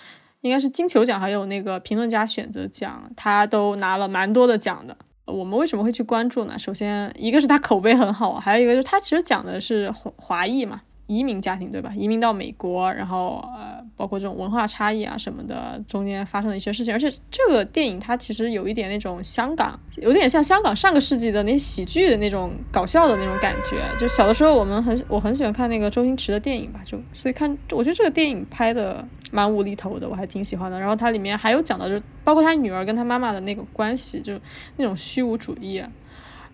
应该是金球奖还有那个评论家选择奖，他都拿了蛮多的奖的。我们为什么会去关注呢？首先，一个是他口碑很好，还有一个就是他其实讲的是华华裔嘛，移民家庭对吧？移民到美国，然后呃，包括这种文化差异啊什么的，中间发生的一些事情。而且这个电影它其实有一点那种香港，有点像香港上个世纪的那喜剧的那种搞笑的那种感觉。就小的时候我们很我很喜欢看那个周星驰的电影吧，就所以看我觉得这个电影拍的蛮无厘头的，我还挺喜欢的。然后它里面还有讲到，就包括他女儿跟他妈妈的那个关系，就那种虚无主义、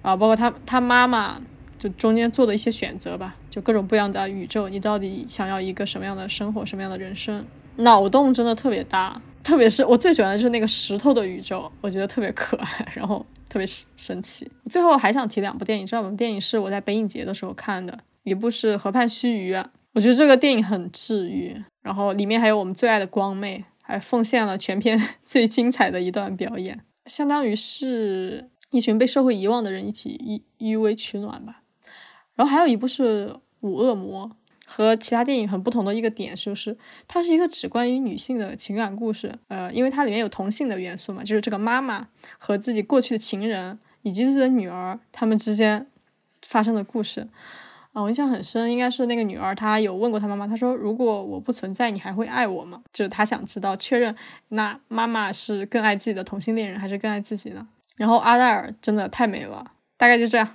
然后包括他他妈妈就中间做的一些选择吧，就各种不一样的宇宙，你到底想要一个什么样的生活，什么样的人生？脑洞真的特别大，特别是我最喜欢的就是那个石头的宇宙，我觉得特别可爱，然后特别神奇。最后还想提两部电影，这两部电影是我在北影节的时候看的，一部是《河畔须臾》，我觉得这个电影很治愈，然后里面还有我们最爱的光妹，还奉献了全片最精彩的一段表演。相当于是一群被社会遗忘的人一起依依偎取暖吧。然后还有一部是《五恶魔》，和其他电影很不同的一个点就是，它是一个只关于女性的情感故事。呃，因为它里面有同性的元素嘛，就是这个妈妈和自己过去的情人以及自己的女儿他们之间发生的故事。啊，我印象很深，应该是那个女儿，她有问过她妈妈，她说：“如果我不存在，你还会爱我吗？”就是她想知道确认，那妈妈是更爱自己的同性恋人，还是更爱自己呢？然后阿黛尔真的太美了，大概就这样。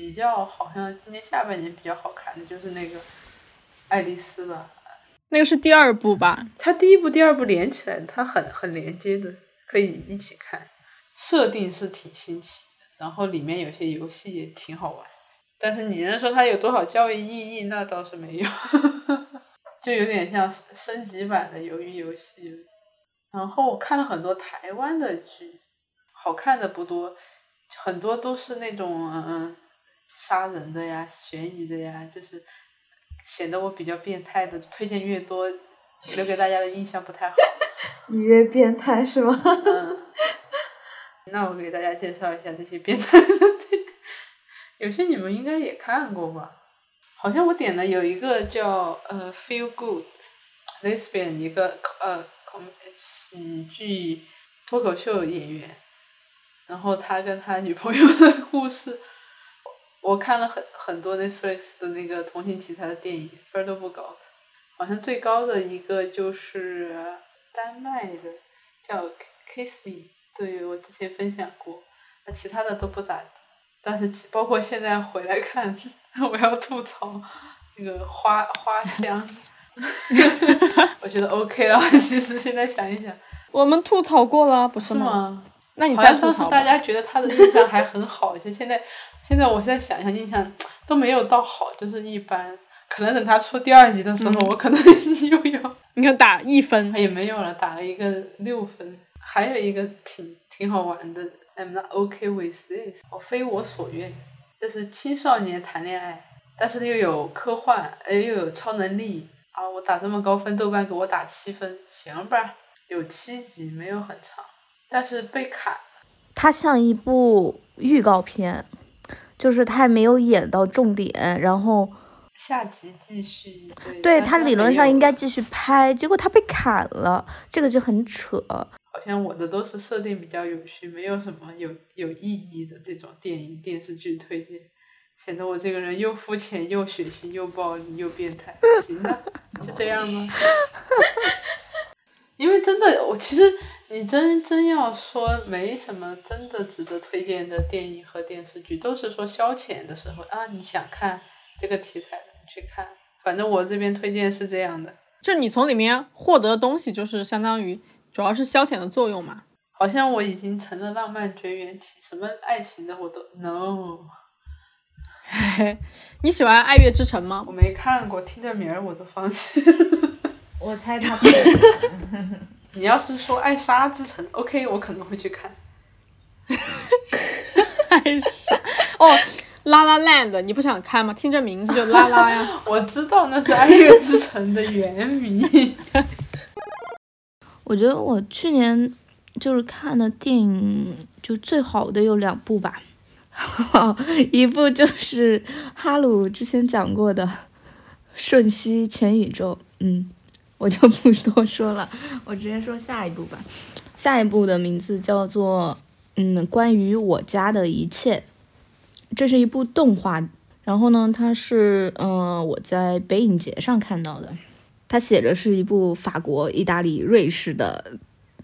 比较好像今年下半年比较好看的就是那个爱丽丝吧，那个是第二部吧？它第一部、第二部连起来，它很很连接的，可以一起看。设定是挺新奇的，然后里面有些游戏也挺好玩。但是你能说它有多少教育意义？那倒是没有，就有点像升级版的鱿鱼游戏。然后我看了很多台湾的剧，好看的不多，很多都是那种嗯嗯杀人的呀、悬疑的呀，就是显得我比较变态的。推荐越多，留给大家的印象不太好。你越变态是吗？嗯，那我给大家介绍一下这些变态的电影，有些你们应该也看过吧？好像我点了有一个叫呃《Feel Good Lesbian》，一个呃喜剧脱口秀演员，然后他跟他女朋友的故事。我看了很很多 Netflix 的那个同性题材的电影，分儿都不高，好像最高的一个就是丹麦的叫《Kiss Me》，对我之前分享过，那其他的都不咋地。但是包括现在回来看，我要吐槽那个花花香，我觉得 OK 了。其实现在想一想，我们吐槽过了，不吗？是吗？那你再吐槽。大家觉得他的印象还很好一些，现在现在我现在想一想，印象都没有到好，就是一般。可能等他出第二集的时候，我可能 又要你看打一分，也没有了，打了一个六分。还有一个挺挺好玩的，I'm not okay with this，我非我所愿，就是青少年谈恋爱，但是又有科幻，呃又有超能力啊！我打这么高分，豆瓣给我打七分，行吧？有七集，没有很长，但是被砍。它像一部预告片，就是它还没有演到重点，然后下集继续。对，它理论上应该继续拍，结果它被砍了，这个就很扯。好像我的都是设定比较有趣，没有什么有有意义的这种电影电视剧推荐，显得我这个人又肤浅又血腥又暴力又变态。行的，就这样吧。因为真的，我其实你真真要说没什么真的值得推荐的电影和电视剧，都是说消遣的时候啊，你想看这个题材的你去看。反正我这边推荐是这样的。就你从里面获得的东西，就是相当于主要是消遣的作用嘛。好像我已经成了浪漫绝缘体，什么爱情的我都 no，你喜欢《爱乐之城》吗我？没看过，听着名儿我都放弃。我猜他不会你要是说《爱莎之城》，OK，我可能会去看。艾莎哦，《拉拉 land》你不想看吗？听这名字就拉拉呀。我知道那是《爱乐之城》的原名。我觉得我去年就是看的电影，就最好的有两部吧，一部就是哈鲁之前讲过的《瞬息全宇宙》，嗯，我就不多说了，我直接说下一部吧。下一部的名字叫做嗯，关于我家的一切，这是一部动画，然后呢，它是嗯、我在北影节上看到的。它写着是一部法国、意大利、瑞士的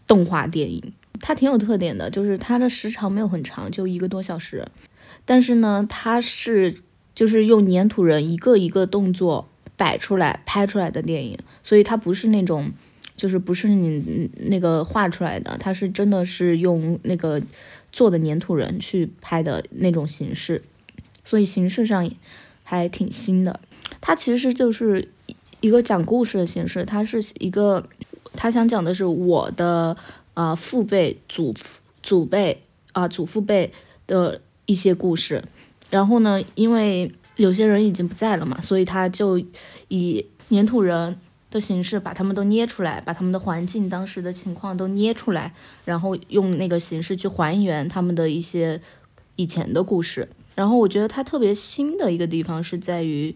动画电影，它挺有特点的，就是它的时长没有很长，就一个多小时，但是呢，它是就是用粘土人一个一个动作摆出来拍出来的电影，所以它不是那种就是不是你那个画出来的，它是真的是用那个做的粘土人去拍的那种形式，所以形式上还挺新的。它其实就是一个讲故事的形式，它是一个，他想讲的是我的呃父辈、祖父祖辈啊、祖父辈的一些故事。然后呢，因为有些人已经不在了嘛，所以他就以粘土人的形式把他们都捏出来，把他们的环境当时的情况都捏出来，然后用那个形式去还原他们的一些以前的故事。然后我觉得它特别新的一个地方是在于，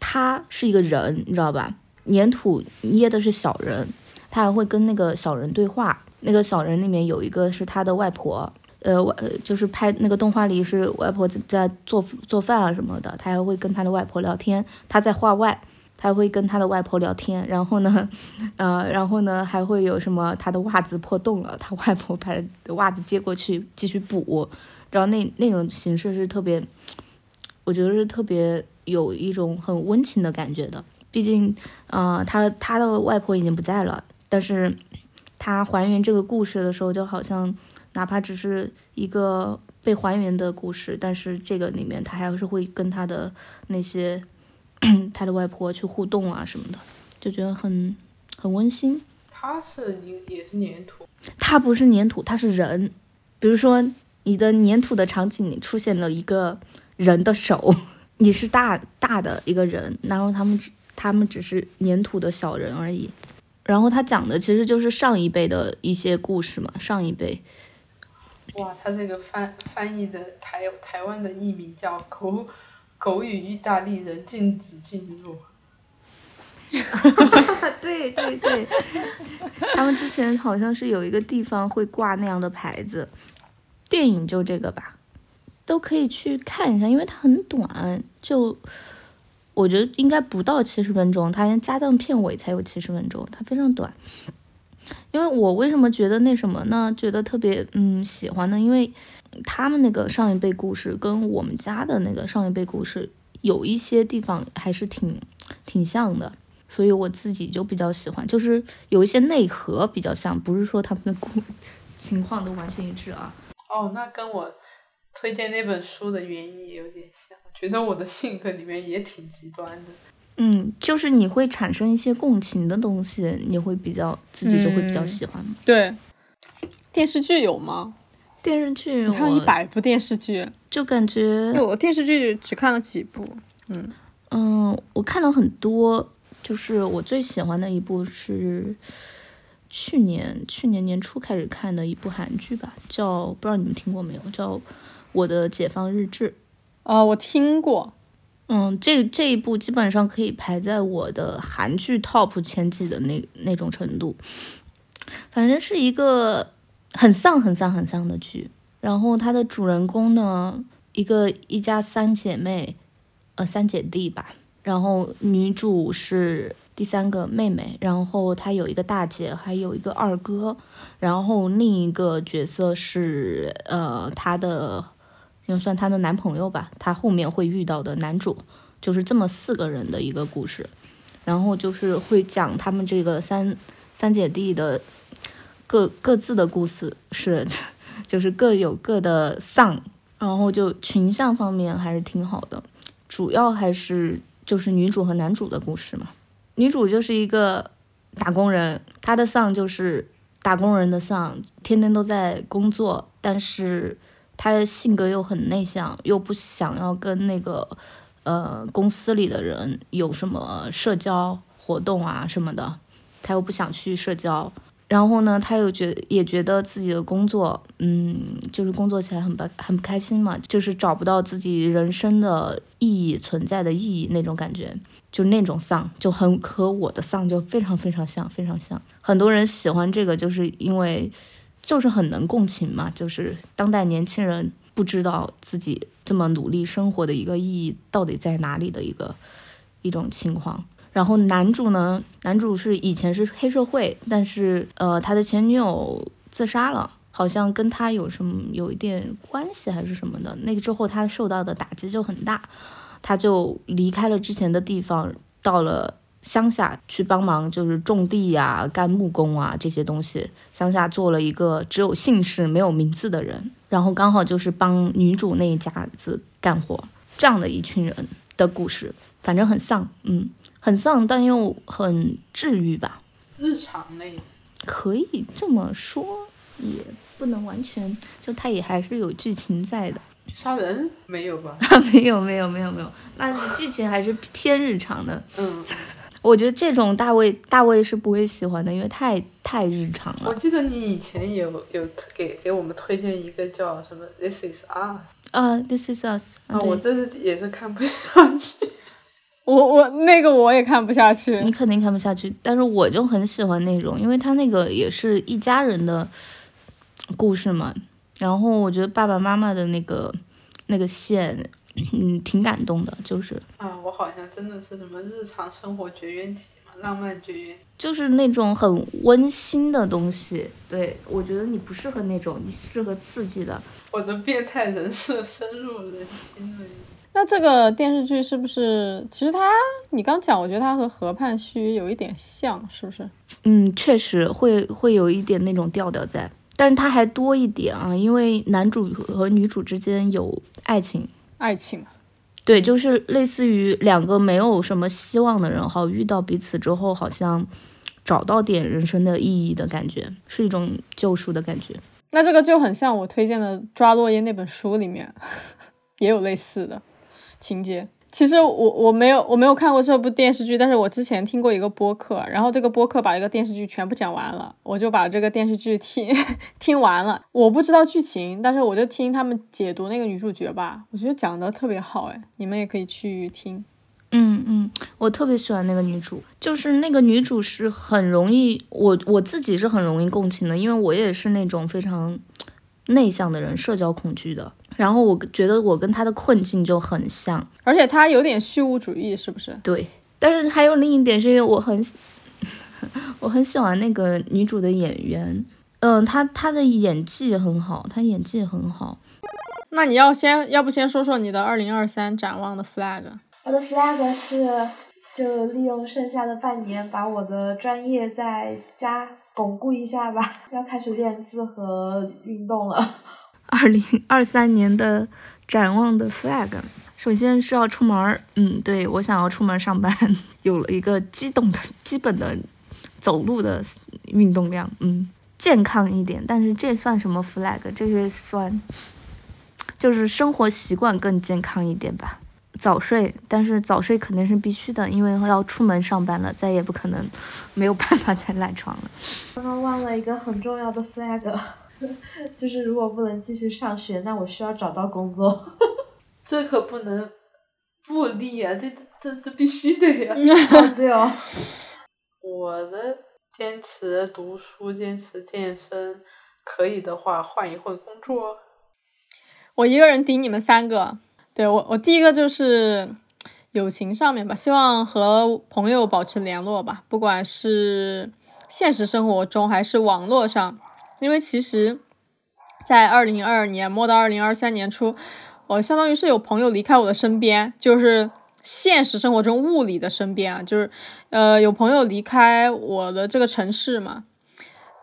他是一个人，你知道吧？粘土捏的是小人，他还会跟那个小人对话。那个小人里面有一个是他的外婆，呃，外就是拍那个动画里是外婆在做做饭啊什么的，他还会跟他的外婆聊天。他在画外，他会跟他的外婆聊天。然后呢，呃，然后呢还会有什么他的袜子破洞了，他外婆把袜子接过去继续补。然后那那种形式是特别，我觉得是特别有一种很温情的感觉的。毕竟，呃，他他的外婆已经不在了，但是。他还原这个故事的时候，就好像哪怕只是一个被还原的故事，但是这个里面他还是会跟他的那些 他的外婆去互动啊什么的，就觉得很很温馨。他是也也是粘土，他不是粘土，他是人。比如说你的粘土的场景里出现了一个人的手，你是大大的一个人，然后他们只他们只是粘土的小人而已。然后他讲的其实就是上一辈的一些故事嘛，上一辈。哇，他这个翻翻译的台台湾的译名叫“狗狗与意大利人禁止进入”。对对对，他们之前好像是有一个地方会挂那样的牌子，电影就这个吧，都可以去看一下，因为它很短，就。我觉得应该不到七十分钟，它连加上片尾才有七十分钟，它非常短。因为我为什么觉得那什么呢？觉得特别嗯喜欢呢？因为他们那个上一辈故事跟我们家的那个上一辈故事有一些地方还是挺挺像的，所以我自己就比较喜欢，就是有一些内核比较像，不是说他们的故 情况都完全一致啊。哦，那跟我推荐那本书的原因也有点像。觉得我的性格里面也挺极端的，嗯，就是你会产生一些共情的东西，你会比较自己就会比较喜欢。对，电视剧有吗？电视剧，你看一百部电视剧，就感觉我电视剧只看了几部。嗯嗯，我看了很多，就是我最喜欢的一部是去年去年年初开始看的一部韩剧吧，叫不知道你们听过没有，叫《我的解放日志》。哦，我听过，嗯，这这一部基本上可以排在我的韩剧 top 前几的那那种程度，反正是一个很丧、很丧、很丧的剧。然后它的主人公呢，一个一家三姐妹，呃，三姐弟吧。然后女主是第三个妹妹，然后她有一个大姐，还有一个二哥。然后另一个角色是呃她的。就算她的男朋友吧，她后面会遇到的男主，就是这么四个人的一个故事，然后就是会讲他们这个三三姐弟的各各自的故事，是 就是各有各的丧，然后就群像方面还是挺好的，主要还是就是女主和男主的故事嘛。女主就是一个打工人，她的丧就是打工人的丧，天天都在工作，但是。她的性格又很内向，又不想要跟那个，呃，公司里的人有什么社交活动啊什么的，她又不想去社交。然后呢，他又觉也觉得自己的工作，嗯，就是工作起来很不很不开心嘛，就是找不到自己人生的意义存在的意义那种感觉，就那种丧，就很和我的丧就非常非常像，非常像。很多人喜欢这个，就是因为。就是很能共情嘛，就是当代年轻人不知道自己这么努力生活的一个意义到底在哪里的一个一种情况。然后男主呢，男主是以前是黑社会，但是呃他的前女友自杀了，好像跟他有什么有一点关系还是什么的。那个之后他受到的打击就很大，他就离开了之前的地方，到了。乡下去帮忙，就是种地呀、干木工啊这些东西。乡下做了一个只有姓氏没有名字的人，然后刚好就是帮女主那一家子干活，这样的一群人的故事，反正很丧，嗯，很丧，但又很治愈吧。日常类，可以这么说，也不能完全，就它也还是有剧情在的。杀人没有吧？没有，没有，没有，没有，那剧情还是偏日常的。嗯。我觉得这种大卫大卫是不会喜欢的，因为太太日常了。我记得你以前有有给给我们推荐一个叫什么《This Is Us》啊，This Is Us 啊，我这是也是看不下去。我我那个我也看不下去，你肯定看不下去，但是我就很喜欢那种，因为他那个也是一家人的故事嘛。然后我觉得爸爸妈妈的那个那个线，嗯，挺感动的，就是啊，我好像真的是什么日常生活绝缘体嘛，浪漫绝缘，就是那种很温馨的东西。对我觉得你不适合那种，你适合刺激的。我的变态人设深入人心了。那这个电视剧是不是？其实它，你刚讲，我觉得它和《河畔絮约》有一点像，是不是？嗯，确实会会有一点那种调调在，但是它还多一点啊，因为男主和女主之间有爱情，爱情，对，就是类似于两个没有什么希望的人，好遇到彼此之后，好像找到点人生的意义的感觉，是一种救赎的感觉。那这个就很像我推荐的《抓落叶》那本书里面 也有类似的。情节其实我我没有我没有看过这部电视剧，但是我之前听过一个播客，然后这个播客把这个电视剧全部讲完了，我就把这个电视剧听 听完了。我不知道剧情，但是我就听他们解读那个女主角吧，我觉得讲的特别好，哎，你们也可以去听。嗯嗯，我特别喜欢那个女主，就是那个女主是很容易，我我自己是很容易共情的，因为我也是那种非常内向的人，社交恐惧的。然后我觉得我跟他的困境就很像，而且他有点虚无主义，是不是？对。但是还有另一点是因为我很 我很喜欢那个女主的演员，嗯，她她的演技很好，她演技很好。那你要先要不先说说你的二零二三展望的 flag？我的 flag 是就利用剩下的半年把我的专业再加巩固一下吧，要开始练字和运动了。二零二三年的展望的 flag，首先是要出门儿，嗯，对我想要出门上班，有了一个激动的基本的走路的运动量，嗯，健康一点，但是这算什么 flag？这个算就是生活习惯更健康一点吧。早睡，但是早睡肯定是必须的，因为要出门上班了，再也不可能没有办法再赖床了。刚刚忘了一个很重要的 flag。就是如果不能继续上学，那我需要找到工作。这可不能不立啊！这这这必须得呀！对哦。我的坚持读书，坚持健身，可以的话换一份工作。我一个人顶你们三个。对我，我第一个就是友情上面吧，希望和朋友保持联络吧，不管是现实生活中还是网络上。因为其实，在二零二二年末到二零二三年初，我相当于是有朋友离开我的身边，就是现实生活中物理的身边啊，就是呃有朋友离开我的这个城市嘛，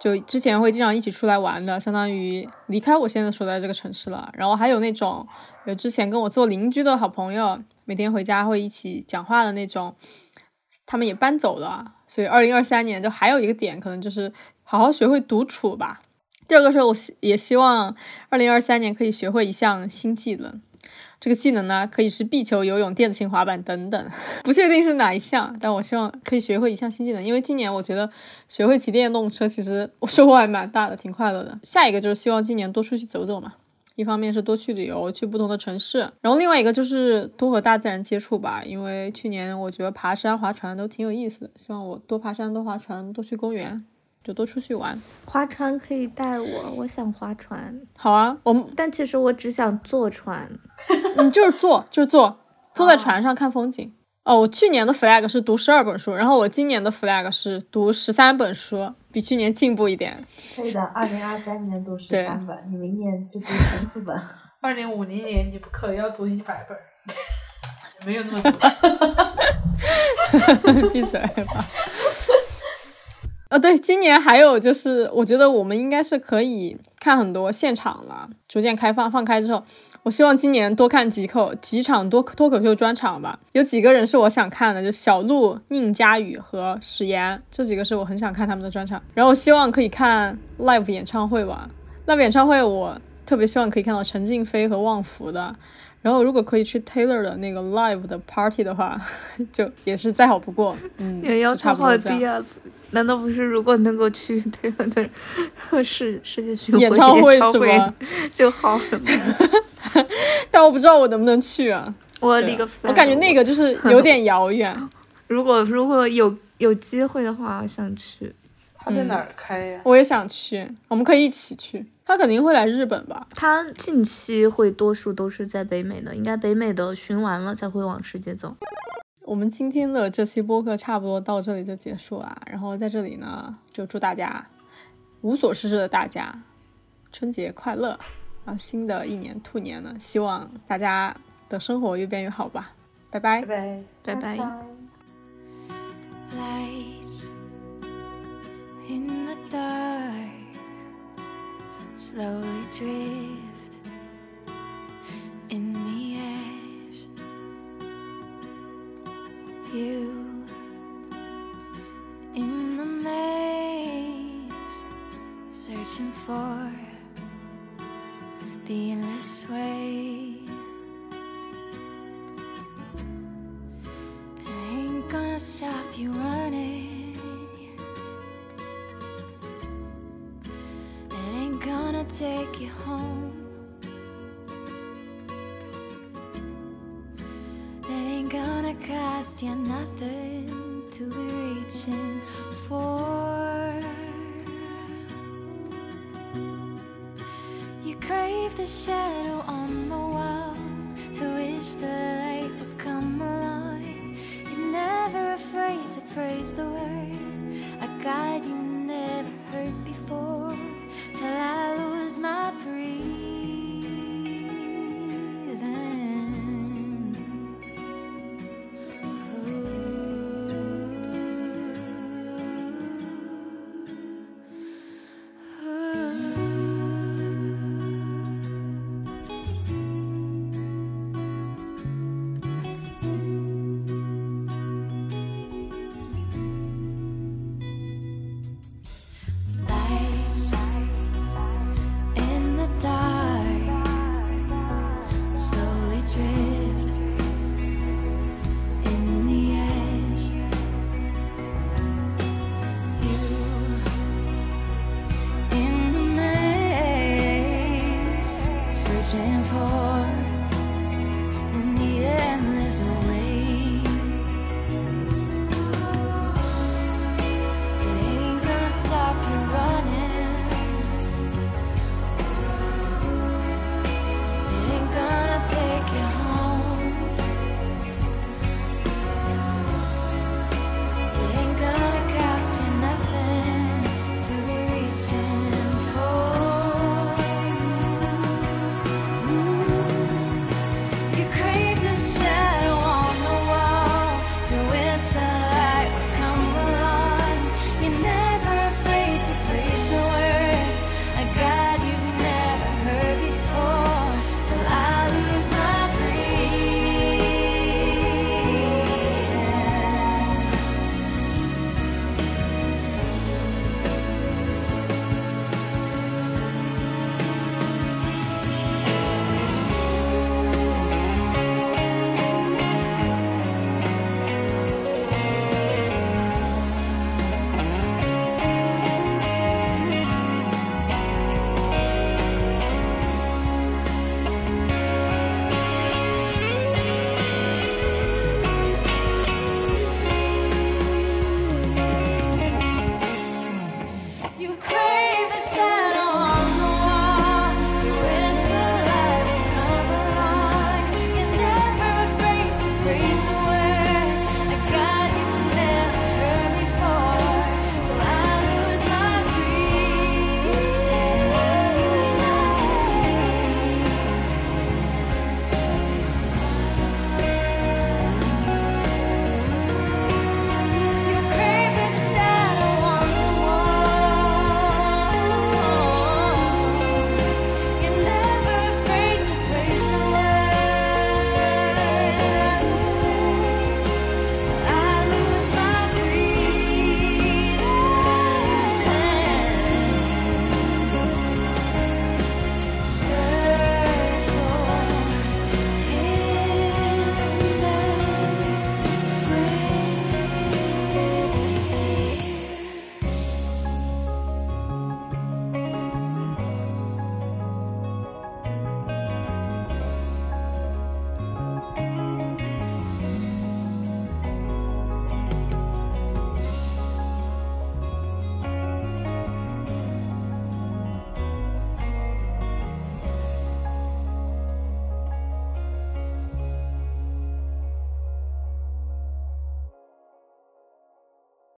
就之前会经常一起出来玩的，相当于离开我现在所在这个城市了。然后还有那种有之前跟我做邻居的好朋友，每天回家会一起讲话的那种，他们也搬走了。所以二零二三年就还有一个点，可能就是好好学会独处吧。第二个是我希也希望二零二三年可以学会一项新技能，这个技能呢可以是壁球、游泳、电子琴、滑板等等，不确定是哪一项，但我希望可以学会一项新技能，因为今年我觉得学会骑电动车其实我收获还蛮大的，挺快乐的。下一个就是希望今年多出去走走嘛，一方面是多去旅游，去不同的城市，然后另外一个就是多和大自然接触吧，因为去年我觉得爬山、划船都挺有意思的，希望我多爬山、多划船、多去公园。就多出去玩，划船可以带我，我想划船。好啊，我们但其实我只想坐船，你就是坐，就是坐，坐在船上看风景。哦，我去年的 flag 是读十二本书，然后我今年的 flag 是读十三本书，比去年进步一点。可以的，二零二三年读十三本，你明年就读十四本。二零五零年你不可要读一百本，没有那么多。闭嘴吧。啊，对，今年还有就是，我觉得我们应该是可以看很多现场了，逐渐开放放开之后，我希望今年多看几口几场多脱口秀专场吧。有几个人是我想看的，就小鹿、宁佳宇和史岩这几个是我很想看他们的专场。然后希望可以看 live 演唱会吧，live 演唱会我特别希望可以看到陈静飞和旺福的。然后如果可以去 Taylor 的那个 live 的 party 的话，就也是再好不过。嗯，也要就差不多这样。低啊！难道不是如果能够去 Taylor 的世世界巡回演唱会是会吗？就好了吗？但我不知道我能不能去啊。我立个 flag，我感觉那个就是有点遥远。如果如果有有机会的话，我想去。他在哪儿开呀？我也想去，我们可以一起去。他肯定会来日本吧？他近期会多数都是在北美的，应该北美的巡完了才会往世界走。我们今天的这期播客差不多到这里就结束了。然后在这里呢，就祝大家无所事事的大家春节快乐啊！新的一年兔年呢，希望大家的生活越变越好吧。拜拜拜。拜。拜拜。You in the maze, searching for the endless way. I ain't gonna stop you running. It ain't gonna take you home. Cost you nothing to be reaching for. You crave the shadow on